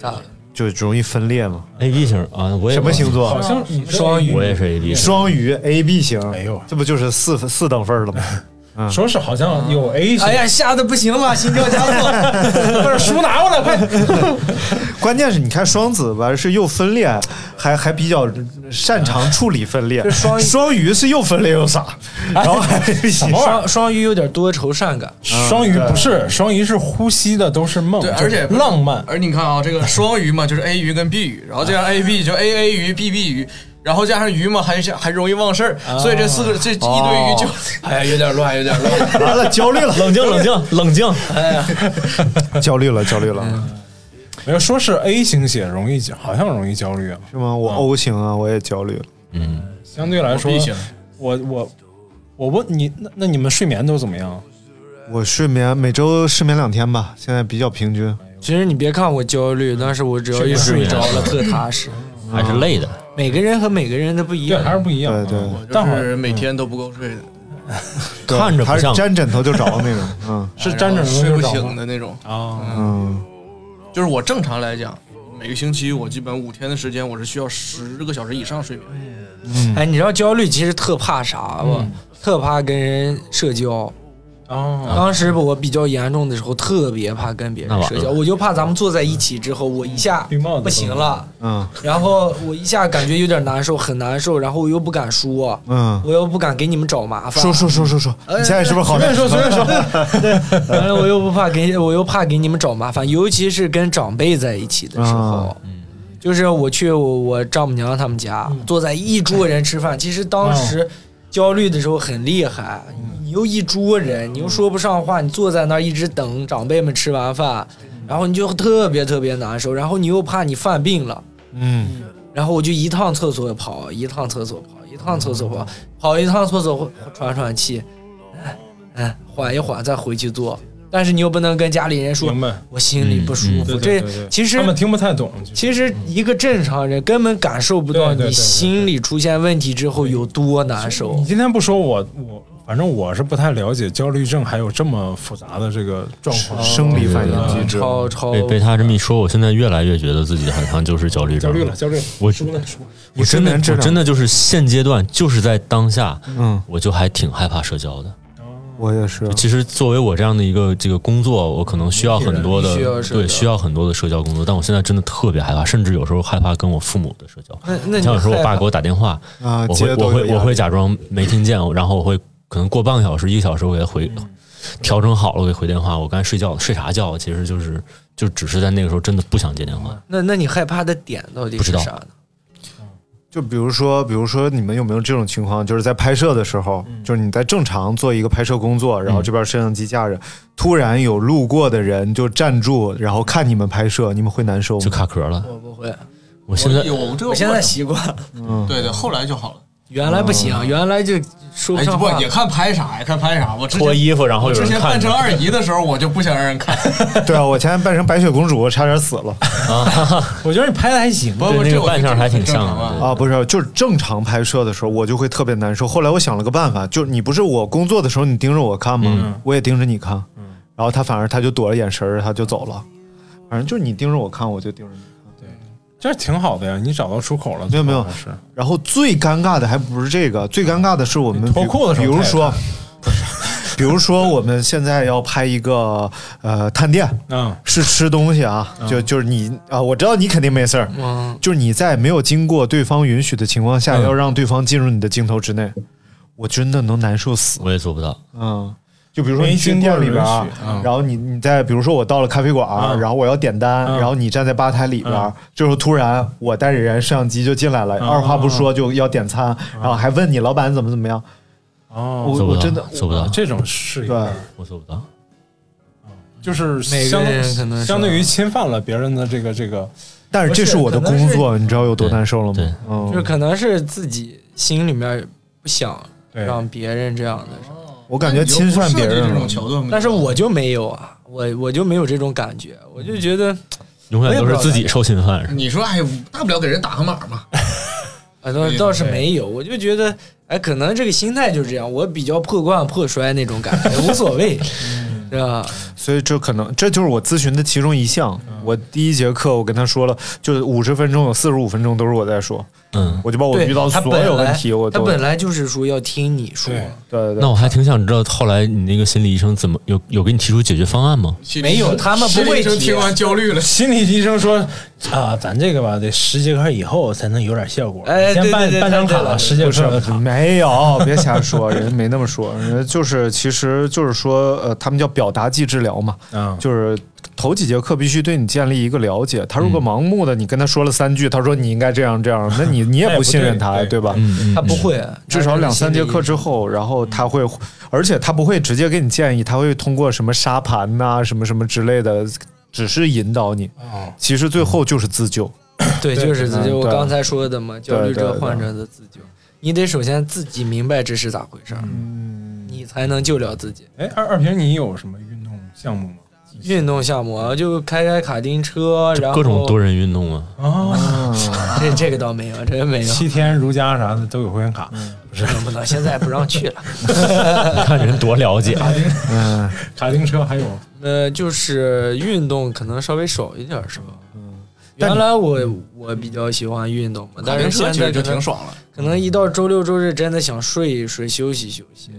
咋就容易分裂嘛。A B 型啊，我也什么星座好？像双鱼我也是 A B 型。双鱼 A B 型，哎呦这不就是四四等份了吗？嗯。说是好像有 A 型，哎呀，吓得不行了，心跳加速，不是书拿过来，快！关键是你看双子吧，是又分裂，还还比较擅长处理分裂。双鱼。双鱼是又分裂又傻，然后还双双鱼有点多愁善感，双鱼不是，双鱼是呼吸的都是梦，对，而且浪漫。而你看啊，这个双鱼嘛，就是 A 鱼跟 B 鱼，然后这样 A B 就 A A 鱼 B B 鱼，然后加上鱼嘛，还还容易忘事儿，所以这四个这一堆鱼就，哎呀，有点乱，有点乱，完了焦虑了，冷静冷静冷静，哎呀，焦虑了焦虑了，没有说是 A 型血容易，好像容易焦虑啊。是吗？我 O 型啊，我也焦虑了。嗯，相对来说我我我问你，那那你们睡眠都怎么样？我睡眠每周失眠两天吧，现在比较平均。其实你别看我焦虑，但是我只要一睡着了，特踏实。还是累的。每个人和每个人的不一对，样，还是不一样。对对嗯我待会儿是每天都不够睡的，对看着还是沾枕头就着那种。嗯是沾着然后睡不醒的那种。啊，嗯，就是我正常来讲，每个星期我基本五天的时间，我是需要十个小时以上睡眠。嗯哎，你知道焦虑其实特怕啥不？特怕跟人社交。哦，当时我比较严重的时候，特别怕跟别人社交，我就怕咱们坐在一起之后，我一下不行了，嗯。然后我一下感觉有点难受，很难受，然后我又不敢说，嗯，我又不敢给你们找麻烦，说说说说说，你现在是不是好随便说随便说。完了 我又不怕给，我又怕给你们找麻烦，尤其是跟长辈在一起的时候。啊就是我去我我丈母娘他们家，坐在一桌人吃饭。其实当时焦虑的时候很厉害，你又一桌人，你又说不上话，你坐在那儿一直等长辈们吃完饭，然后你就特别特别难受，然后你又怕你犯病了，嗯。然后我就一趟厕所跑，一趟厕所跑，一趟厕所跑，跑一趟厕所喘喘气，哎哎，缓一缓再回去做。但是你又不能跟家里人说，我心里不舒服。对对对这其实他们听不太懂。其实一个正常人根本感受不到你心里出现问题之后有多难受你。今天不说我我，反正我是不太了解焦虑症还有这么复杂的这个状况，生理反应机制。超超被被他这么一说，我现在越来越觉得自己好像就是焦虑症。焦虑了，焦虑了。我书呢书？我真的我真的就是现阶段就是在当下，嗯，我就还挺害怕社交的。我也是。其实作为我这样的一个这个工作，我可能需要很多的对需要很多的社交工作，但我现在真的特别害怕，甚至有时候害怕跟我父母的社交。那那你像有时候我爸给我打电话，啊，我会我会我会假装没听见，然后我会可能过半个小时一个小时我给他回调整好了，我给回电话。我刚才睡觉睡啥觉？其实就是就只是在那个时候真的不想接电话。那那你害怕的点到底是啥呢？就比如说，比如说你们有没有这种情况，就是在拍摄的时候，就是你在正常做一个拍摄工作，然后这边摄像机架着，突然有路过的人就站住，然后看你们拍摄，你们会难受吗就？卡壳了。我不会，我现在有这个，我现在习惯，嗯，对对，后来就好了。原来不行，原来就说不哎，上话不也。看拍啥呀？看拍啥。我之前脱衣服，然后我之前扮成二姨的时候，我就不想让人看。对啊，我前天扮成白雪公主，我差点死了 我觉得你拍的还行。不不，对那个这我扮相还挺像啊啊！不是，就是正常拍摄的时候，我就会特别难受。后来我想了个办法，就是你不是我工作的时候，你盯着我看吗？我也盯着你看，然后他反而他就躲着眼神儿，他就走了。反正就是你盯着我看，我就盯着你。这挺好的呀，你找到出口了。没有没有。是。然后最尴尬的还不是这个，最尴尬的是我们脱裤的时候比如说 比如说我们现在要拍一个呃探店，嗯，是吃东西啊，就就是你啊，我知道你肯定没事儿，嗯，就是你在没有经过对方允许的情况下，嗯。要让对方进入你的镜头之内，我真的能难受死。我也做不到。嗯，就比如说你没去店里边然后你你在比如说我到了咖啡馆，嗯。然后我要点单，嗯。然后你站在吧台里边儿嗯，这时候突然我带着人摄像机就进来了，嗯二话不说就要点餐，然后还问你老板怎么怎么样，哦，我我真的做不到这种是有对我做不到。就是相相对于侵犯了别人的这个这个，但是这是我的工作，你知道有多难受了吗？嗯，就是可能是自己心里面不想让别人这样的，我感觉侵犯别人这种了。桥段，但是我就没有啊，我我就没有这种感觉，我就觉得永远都是自己受侵犯。你说，哎，大不了给人打个码嘛。啊，倒倒是没有，我就觉得，哎，可能这个心态就是这样，我比较破罐破摔那种感觉，无所谓，是吧？所以这可能这就是我咨询的其中一项。我第一节课我跟他说了，就五十分钟有四十五分钟都是我在说，嗯，我就把我对遇到所有问题，我他本来就是说要听你说，对对那我还挺想知道，后来你那个心理医生怎么有有给你提出解决方案吗？没有他们不会提心理医生听完焦虑了。心理医生说啊，咱这个吧，得十节课以后才能有点效果。哎先办对对对办张卡，对对对十节课的卡。没有，别瞎说，人家没那么说，人家就是其实就是说，呃，他们叫表达技治疗嘛，啊，就是头几节课必须对你建立一个了解。他如果盲目的，你跟他说了三句，他说你应该这样这样，那你你也不信任他，对对吧？嗯嗯，他不会，至少两三节课之后，然后他会，而且他不会直接给你建议，他会通过什么沙盘呐、什么什么之类的，只是引导你。哦，其实最后就是自救。对，对就是自救。我刚才说的嘛，焦虑症患者的自救，你得首先自己明白这是咋回事儿，嗯，你才能救了自己。哎，二二平，你有什么运动项目吗？运动项目啊，就开开卡丁车，然后各种多人运动啊。哦，这这个倒没有，这个没有，七天如家啥的都有会员卡。不是不能，现在不让去了。你看人多了解，卡丁嗯，卡丁车还有呃，就是运动可能稍微少一点，是吧？嗯原来我我比较喜欢运动嘛，但是现在就挺爽了。可能一到周六周日真的想睡一睡休息休息，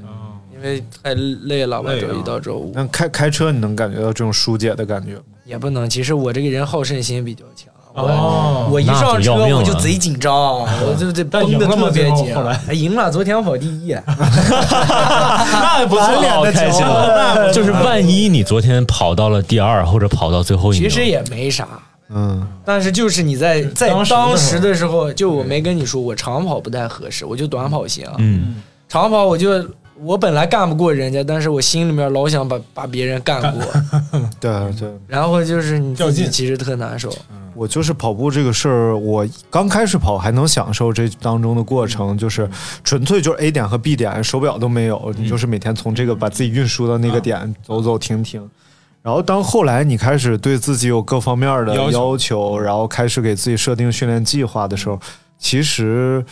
因为太累了吧，累啊。周一到周五。那开开车你能感觉到这种疏解的感觉吗？也不能。其实我这个人好胜心比较强，哦。我一上车我就贼紧张，我就这绷得特别紧。赢了，昨天我跑第一。那不错，好开心 了。就是万一你昨天跑到了第二，或者跑到最后一名，其实也没啥，嗯，但是就是你在在当时的时候。当时的时候，就我没跟你说，我长跑不太合适，我就短跑行。嗯，长跑我就我本来干不过人家，但是我心里面老想把把别人干过，对对。然后就是你自己其实特难受。我就是跑步这个事儿，我刚开始跑还能享受这当中的过程，就是纯粹就是 A 点和 B 点，手表都没有，你就是每天从这个把自己运输到那个点，走走停停。然后当后来你开始对自己有各方面的要求，然后开始给自己设定训练计划的时候，其实。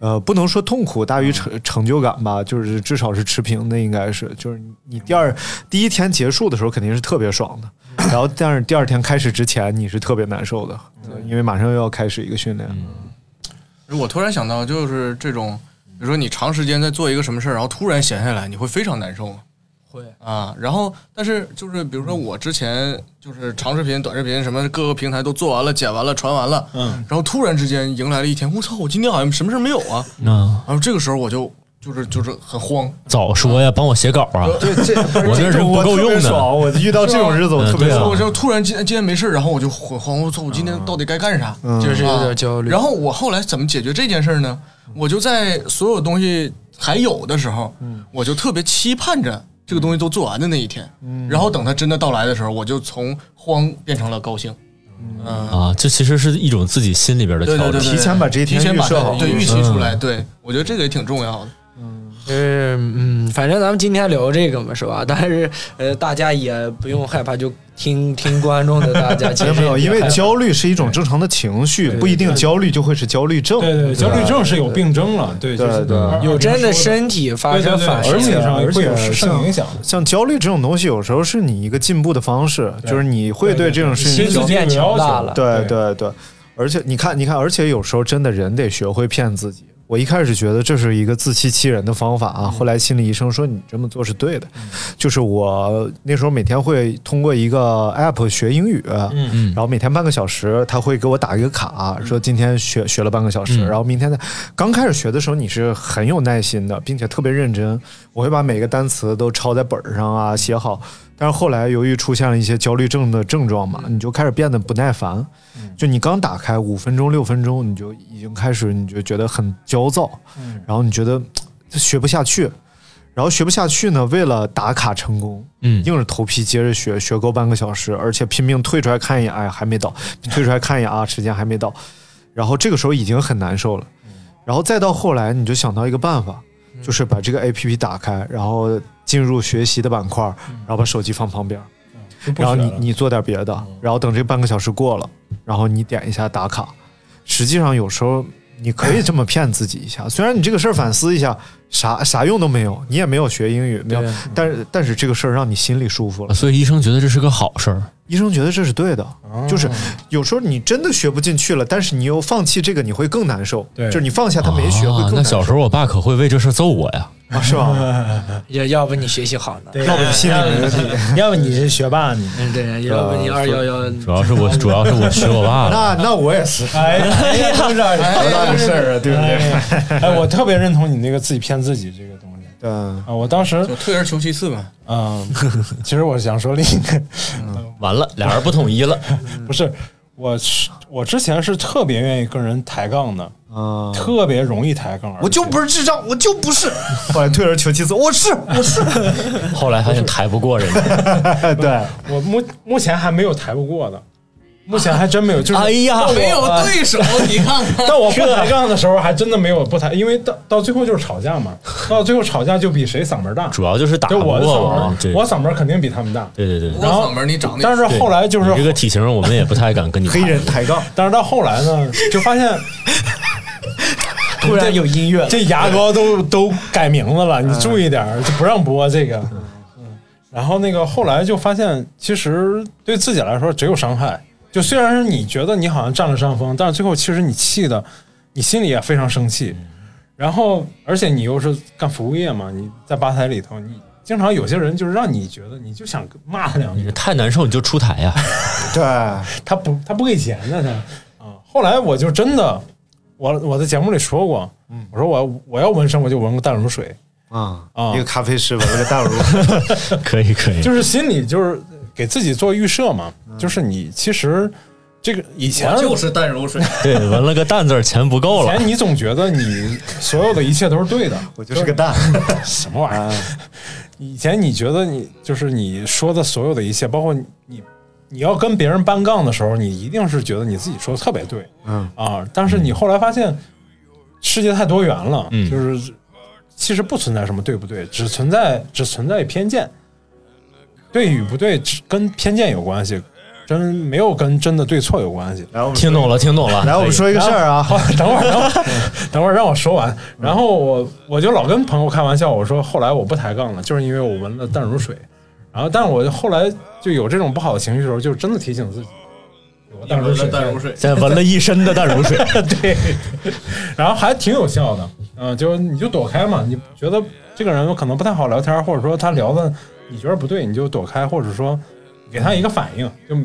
呃，不能说痛苦大于成成就感吧，就是至少是持平的，应该是，就是你你第二第一天结束的时候肯定是特别爽的，然后但是第二天开始之前你是特别难受的，因为马上又要开始一个训练。我突然想到，就是这种，比如说你长时间在做一个什么事儿，然后突然闲下来，你会非常难受吗？会啊，然后但是就是比如说我之前就是长视频、短视频什么各个平台都做完了、剪完了、传完了，嗯，然后突然之间迎来了一天，我操，我今天好像什么事没有啊，嗯然后这个时候我就就是就是很慌，早说呀，帮我写稿啊！对，这 我这人不够用的。爽，我遇到这种日子我特别爽我。就突然今天今天没事，然后我就很慌，我操，我今天到底该干啥？嗯就是有点焦虑。然后我后来怎么解决这件事呢？我就在所有东西还有的时候，我就特别期盼着这个东西都做完的那一天。然后等它真的到来的时候，我就从慌变成了高兴。嗯，啊，这其实是一种自己心里边的调整。对对对对，提前把这一天提前把预设好对，嗯预期出来。对我觉得这个也挺重要的。就是嗯，反正咱们今天聊这个嘛，是吧？但是呃，大家也不用害怕，就听 听观众的，大家 其实没有，因为焦虑是一种正常的情绪，不一定焦虑就会是焦虑症。对对，焦虑症是有病症了，对，对对有真的身体发生反应，而且上而且生影响。像焦虑这种东西，有时候是你一个进步的方式，就是你会对这种事情心理变强大了。对对对，而且你看，你看，而且有时候真的人得学会骗自己。我一开始觉得这是一个自欺欺人的方法啊，后来心理医生说你这么做是对的。就是我那时候每天会通过一个 app 学英语，嗯。然后每天半个小时，他会给我打一个卡，说今天学学了半个小时，嗯。然后明天呢，刚开始学的时候你是很有耐心的，并且特别认真，我会把每个单词都抄在本儿上啊，写好。但是后来由于出现了一些焦虑症的症状嘛，你就开始变得不耐烦。就你刚打开五分钟、六分钟，你就已经开始，你就觉得很焦躁，然后你觉得 嘖学不下去，然后学不下去呢，为了打卡成功，嗯。硬着头皮接着学，学够半个小时，而且拼命退出来看一眼，哎，还没到，退出来看一眼啊，时间还没到，然后这个时候已经很难受了，然后再到后来，你就想到一个办法，就是把这个 A P P 打开，然后进入学习的板块，然后把手机放旁边，然后你你做点别的，然后等这半个小时过了，然后你点一下打卡。实际上有时候你可以这么骗自己一下。虽然你这个事儿反思一下，啥啥用都没有，你也没有学英语，没有，但是但是这个事儿让你心里舒服了。所以医生觉得这是个好事儿。医生觉得这是对的，就是有时候你真的学不进去了，但是你又放弃这个，你会更难受。对就是你放下他没学会啊更难受。那小时候我爸可会为这事揍我呀。啊，是吧？要要不你学习好呢？要不你心里没问题。要不你是学霸呢？嗯，对，要不你二幺幺，主要是我，主要是我学我爸。那那我也是，哎呀，多大多大个事儿啊，对不对？哎，我特别认同你那个自己骗自己这个东西。对啊，我当时就退而求其次呗。嗯，其实我想说另一个，完了，俩人不统一了。不是，我是我之前是特别愿意跟人抬杠的，啊，特别容易抬杠。我就不是智障，我就不是。后来退而求其次，我是我是。后来发现抬不过人家。对，我目目前还没有抬不过的，目前还真没有。就是哎呀没有对手，你看看。但我不抬杠的时候，还真的没有不抬，因为到到最后就是吵架嘛。到最后吵架就比谁嗓门大，主要就是打就我的不过嗓门，嘛这我嗓门肯定比他们大。对对对。然后嗓门你长得但是后来就是你这个体型，我们也不太敢跟你黑人抬杠。但是到后来呢，就发现突然有音乐了，这牙膏都都改名字了，你注意点儿，就不让播这个。嗯，然后那个后来就发现，其实对自己来说只有伤害。就虽然是你觉得你好像占了上风，但是最后其实你气的，你心里也非常生气。然后，而且你又是干服务业嘛，你在吧台里头，你经常有些人就是让你觉得你就想骂他两句，太难受，你就出台呀。对，他不他不给钱呢，他啊。后来我就真的，我我在节目里说过，我说我我要纹身，我就纹个淡如水。啊啊一个咖啡师纹了个大乳，可以可以，就是心里就是给自己做预设嘛，就是你其实这个以前就是淡如水，对，纹了个淡字儿，钱不够了。以前你总觉得你所有的一切都是对的，我就是个蛋，什么玩意儿？以前你觉得你就是你说的所有的一切，包括你你要跟别人搬杠的时候，你一定是觉得你自己说的特别对，嗯。啊，但是你后来发现世界太多元了，嗯。就是其实不存在什么对不对，只存在只存在偏见，对与不对只跟偏见有关系，真没有跟真的对错有关系。来，我们听懂了，听懂了。来，我们说一个事儿啊，好，等会儿，等会儿，等会儿让我说完。然后我我就老跟朋友开玩笑，我说后来我不抬杠了，就是因为我闻了淡如水。然后，但是我后来就有这种不好的情绪的时候，就真的提醒自己，我淡如水，淡如水，现在闻了一身的淡如水。对，然后还挺有效的，嗯、就你就躲开嘛，你觉得这个人可能不太好聊天，或者说他聊的你觉得不对，你就躲开，或者说给他一个反应，就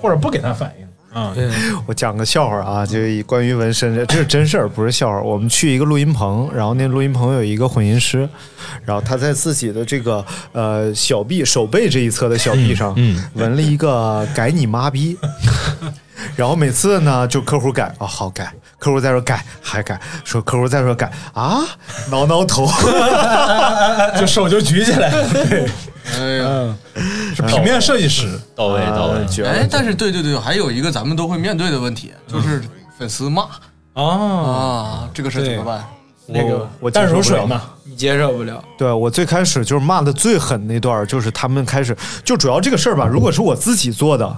或者不给他反应啊。对，我讲个笑话啊，就关于纹身，这是真事儿，不是笑话。我们去一个录音棚，然后那录音棚有一个混音师，然后他在自己的这个呃小臂手背这一侧的小臂上，嗯纹了一个“改你妈逼 ”，然后每次呢就客户改啊、好改，客户再说改还改，说客户再说改啊，挠挠头，就手就举起来，对，哎呀，嗯，是平面设计师，到位到位。绝哎，但是对对对，还有一个咱们都会面对的问题，就是粉丝骂啊，啊，这个事儿怎么办？那个我我淡如接受不了水嘛，你接受不了。对我最开始就是骂的最狠那段，就是他们开始就主要这个事儿吧，如果是我自己做的，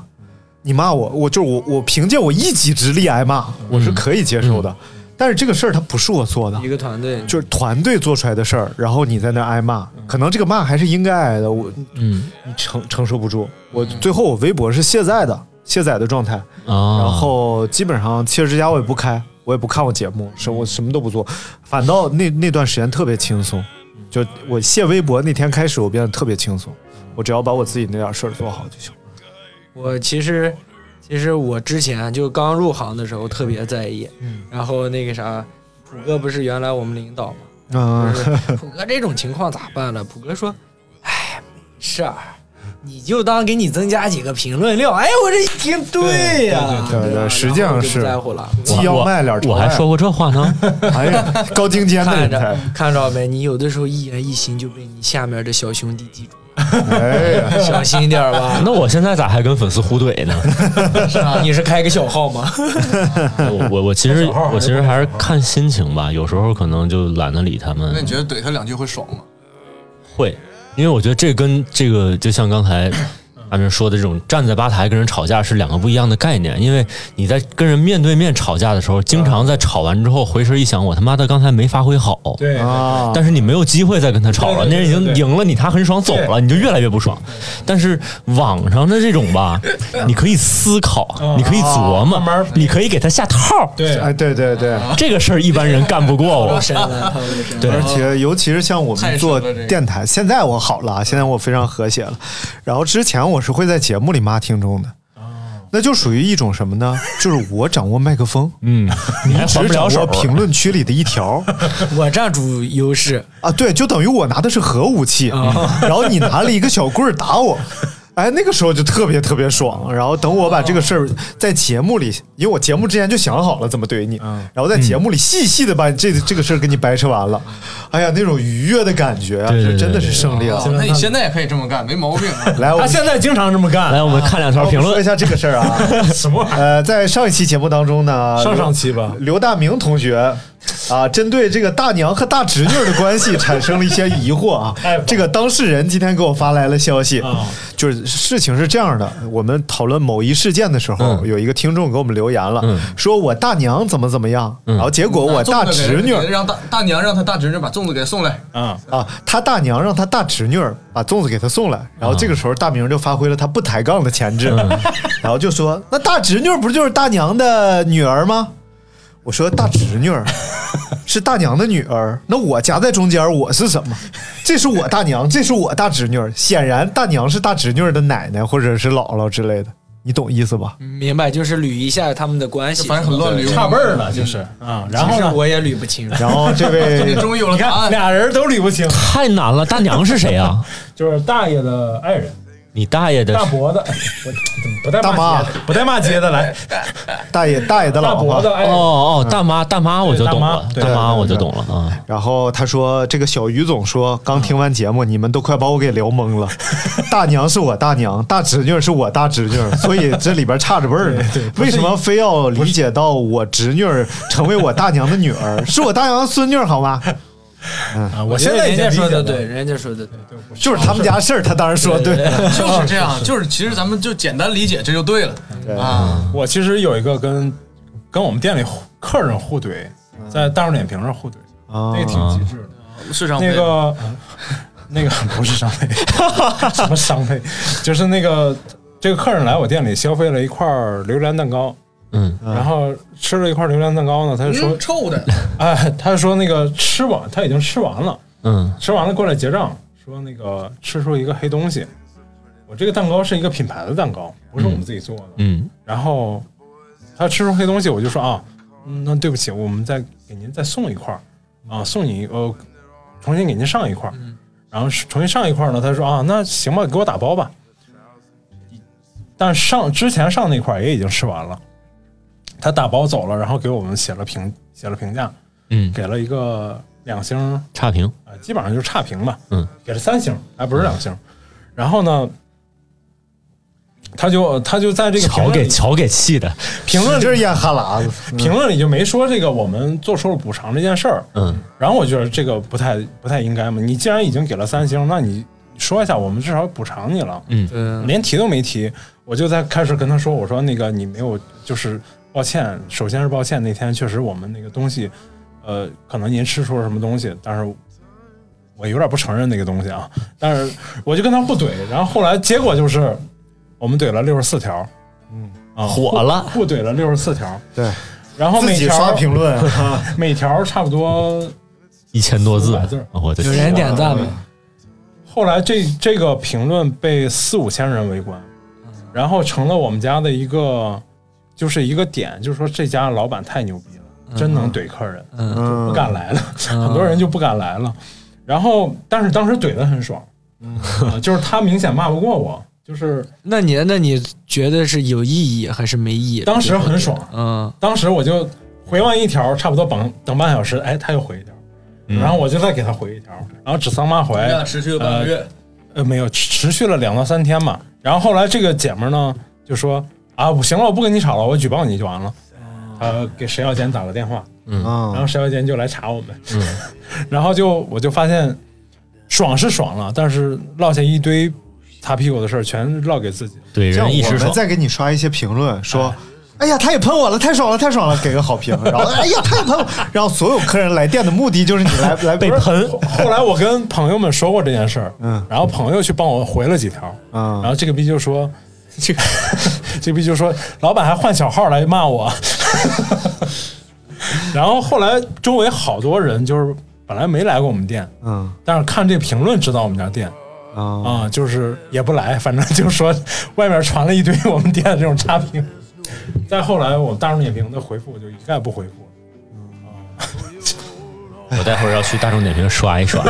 你骂我，我就是我我凭借我一己之力挨骂，我是可以接受的。但是这个事儿它不是我做的。一，个团队，就是团队做出来的事儿，然后你在那挨骂，可能这个骂还是应该挨的，我嗯。你承承受不住。我最后我微博是卸载的，卸载的状态，啊，然后基本上汽车之家我也不开，我也不看我节目，什我什么都不做，反倒那那段时间特别轻松。就我卸微博那天开始，我变得特别轻松，我只要把我自己那点事儿做好就行。我其实其实我之前就刚入行的时候特别在意，嗯然后那个啥，普哥不是原来我们领导嘛，啊、就是普哥这种情况咋办呢？普哥说，哎，没事儿。你就当给你增加几个评论量，哎，我这一听，对呀，对对对吧实际上是在乎了。既要卖脸朝外我还说过这话呢。哎呀，高精尖的看着人才，看着没？你有的时候一言一行就被你下面的小兄弟记住，哎呀，小心一点儿吧。那我现在咋还跟粉丝互怼呢？是啊，你是开个小号吗？我我我其实我其实还是看心情吧，有时候可能就懒得理他们那。你觉得怼他两句会爽吗？会，因为我觉得这跟这个就像刚才咱们说的这种站在吧台跟人吵架是两个不一样的概念，因为你在跟人面对面吵架的时候，经常在吵完之后回身一想，我他妈的刚才没发挥好，对啊，但是你没有机会再跟他吵了，那人已经赢了你，他很爽走了，你就越来越不爽。但是网上的这种吧，你可以思考，你可以琢磨，你可以给他下套，对，哎，对对对，这个事儿一般人干不过我。对而且尤其是像我们做电台，现在我好了，现在我非常和谐了。然后之前我是会在节目里骂听众的。那就属于一种什么呢？就是我掌握麦克风，嗯，你只掌握，评论区里的一条 我占主优势，啊，对，就等于我拿的是核武器，然后你拿了一个小棍儿打我。哎，那个时候就特别特别爽。然后等我把这个事儿在节目里，因为我节目之前就想好了怎么怼你，然后在节目里细细的把这这个事儿给你掰扯完了。哎呀，那种愉悦的感觉啊，对对对是真的是胜利了。那你现在也可以这么干，没毛病啊。来，我们他现在经常这么干。来，我们看两条评论。说一下这个事儿啊。什么玩意儿？呃，在上一期节目当中呢，上上期吧刘大明同学啊，针对这个大娘和大侄女的关系产生了一些疑惑啊哎。这个当事人今天给我发来了消息啊，就是事情是这样的：我们讨论某一事件的时候，嗯有一个听众给我们留言了嗯，说我大娘怎么怎么样，嗯然后结果我大侄女给让大大娘让他大侄女把粽子给送来，啊，啊，他大娘让他大侄女儿把粽子给他送来，然后这个时候大明就发挥了他不抬杠的潜质，然后就说：“那大侄女不就是大娘的女儿吗？”我说：“大侄女儿是大娘的女儿，那我夹在中间，我是什么？这是我大娘，这是我大侄女儿。显然，大娘是大侄女儿的奶奶或者是姥姥之类的，你懂意思吧？明白？就是捋一下他们的关系，反正很乱捋，差辈儿了，就是啊。然后呢，我也捋不清。然后这位 终于有了你看答案。俩人都捋不清，太难了，大娘是谁啊？就是大爷的爱人，你大爷的大伯的，不不带大妈骂街的，不带骂街的，来，大爷大爷的大老婆哦哦，大妈大妈我就懂了，对大妈大妈对我就懂了啊。然后他说：“这个小于总说，刚听完节目，你们都快把我给聊懵了。大娘是我大娘，大侄女是我大侄女，所以这里边差着辈儿呢。为什么非要理解到我侄女成为我大娘的女儿，是我大娘的孙女好吗？啊，我现在已人家说的对，，人家说的对。就是他们家事儿，他当然说对。就是这样，就是其实咱们就简单理解，这就对了啊。我其实有一个跟跟我们店里客人互怼，在大众点评上互怼，啊那个挺机智的。市场那个那个 不是商配，什么商配，就是那个这个客人来我店里消费了一块榴莲蛋糕，嗯，然后吃了一块榴莲蛋糕呢，他就说，嗯，臭的，哎，他就说那个吃完他已经吃完了，嗯吃完了过来结账，说那个吃出一个黑东西。我这个蛋糕是一个品牌的蛋糕，不是我们自己做的。嗯然后他吃出黑东西，我就说啊，嗯那对不起，我们再给您再送一块儿啊，送你呃，重新给您上一块儿。然后重新上一块儿呢，他说啊，那行吧，给我打包吧。但上之前上那块儿也已经吃完了，他打包走了，然后给我们写了评写了评价，嗯，给了一个两星差评，啊，基本上就是差评吧，嗯，给了三星，还不是两星。然后呢，他就他就在这个评瞧给瞧给气的，评论就是咽哈喇子。评论里就没说这个我们做出了补偿这件事儿。嗯。然后我觉得这个不太不太应该嘛，你既然已经给了三星，那你说一下，我们至少补偿你了。嗯。嗯，连提都没提，我就在开始跟他说，我说那个你没有，就是抱歉，首先是抱歉，那天确实我们那个东西，呃，可能您吃出了什么东西，但是我有点不承认那个东西啊，但是我就跟他互怼，然后后来结果就是我们怼了六十四条，嗯。啊，火了。互互怼了六十四条，对，然后每条刷评论，每条差不多一千多字。400字。有人点赞吗？后来这这个评论被四五千人围观，然后成了我们家的一个就是一个点，就是说这家老板太牛逼了，真能怼客人，不敢来了，嗯 很多人就不敢来了。然后，但是当时怼的很爽，啊就是他明显骂不过我，就是那你那你觉得是有意义还是没意义？当时很爽，嗯，当时我就回完一条，差不多等等半小时，哎，他又回一条，嗯然后我就再给他回一条，然后指桑骂槐，持续了半个月，呃，没有持持续了两到三天吧。然后后来这个姐们儿呢就说啊，我行了，我不跟你吵了，我举报你就完了。呃，给食药监打个电话，嗯啊然后食药监就来查我们，嗯 然后就我就发现爽是爽了，但是落下一堆擦屁股的事儿全落给自己。对我们再给你刷一些评论，说。哎呀，他也喷我了，太爽了，太爽了，给个好评。然后，哎呀，他也喷我，然后所有客人来电的目的就是你来来 被喷。后来我跟朋友们说过这件事儿，嗯，然后朋友去帮我回了几条，嗯，然后这个逼就说，这个这逼就说，老板还换小号来骂我。然后后来周围好多人就是本来没来过我们店，嗯，但是看这评论知道我们家店。啊、就是也不来，反正就说外面传了一堆我们店的这种差评。再后来，我大众点评的回复我就一概不回复。我待会儿要去大众点评刷一刷，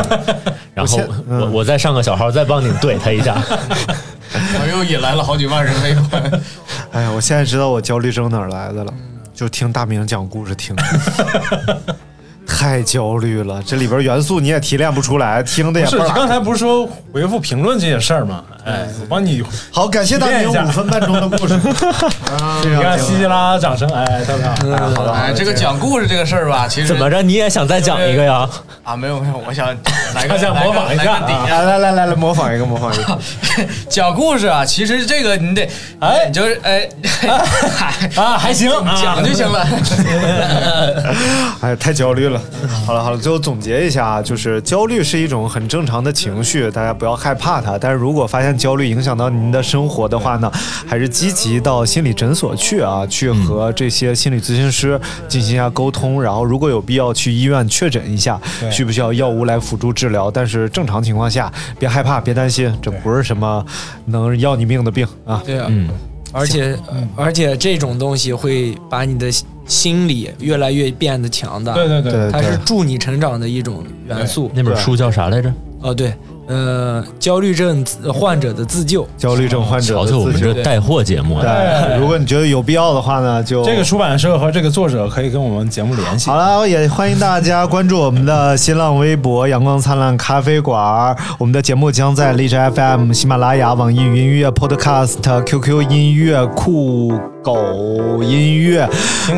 然后嗯我我再上个小号，再帮你怼他一下。我又引来了好几万人围观。哎呀，我现在知道我焦虑症哪儿来的了，就听大明讲故事听的，太焦虑了。这里边元素你也提炼不出来，听的也不是，你刚才不是说回复评论这些事儿吗？哎，我帮你好，感谢大明五分半钟的故事。你看稀稀拉拉掌声，哎，特别好。好的，哎，这个讲故事这个事儿吧，其实怎么着你也想再讲一个呀？啊，没有没有，我想来个模仿一下来来来来模仿一个，模仿一个。讲故事啊，其实这个你得，哎，就是哎，啊，还行，讲就行了。哎，太焦虑了。好了好了，最后总结一下啊，就是焦虑是一种很正常的情绪，大家不要害怕它。但是如果发现焦虑影响到您的生活的话呢，还是积极到心理诊所去啊，去和这些心理咨询师进行一下沟通，然后如果有必要去医院确诊一下，需不需要药物来辅助治疗。但是正常情况下，别害怕，别担心，这不是什么能要你命的病啊。对啊，嗯，而且而且这种东西会把你的心理越来越变得强大。对对对对它是助你成长的一种元素。那本书叫啥来着？哦，对，呃，焦虑症患者的自救。焦虑症患者瞧瞧我们自救这带货节目啊，对，如果你觉得有必要的话呢，就这个出版社和这个作者可以跟我们节目联系。好了，也欢迎大家关注我们的新浪微博“阳光灿烂咖啡馆”。我们的节目将在荔枝 FM、喜马拉雅、网易云音乐、Podcast、QQ 音乐、酷狗音乐、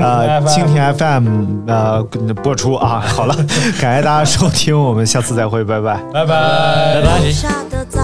呃蜻蜓 FM 呃播出啊。好了，感谢大家收听，我们下次再会，拜拜。拜拜，拜拜。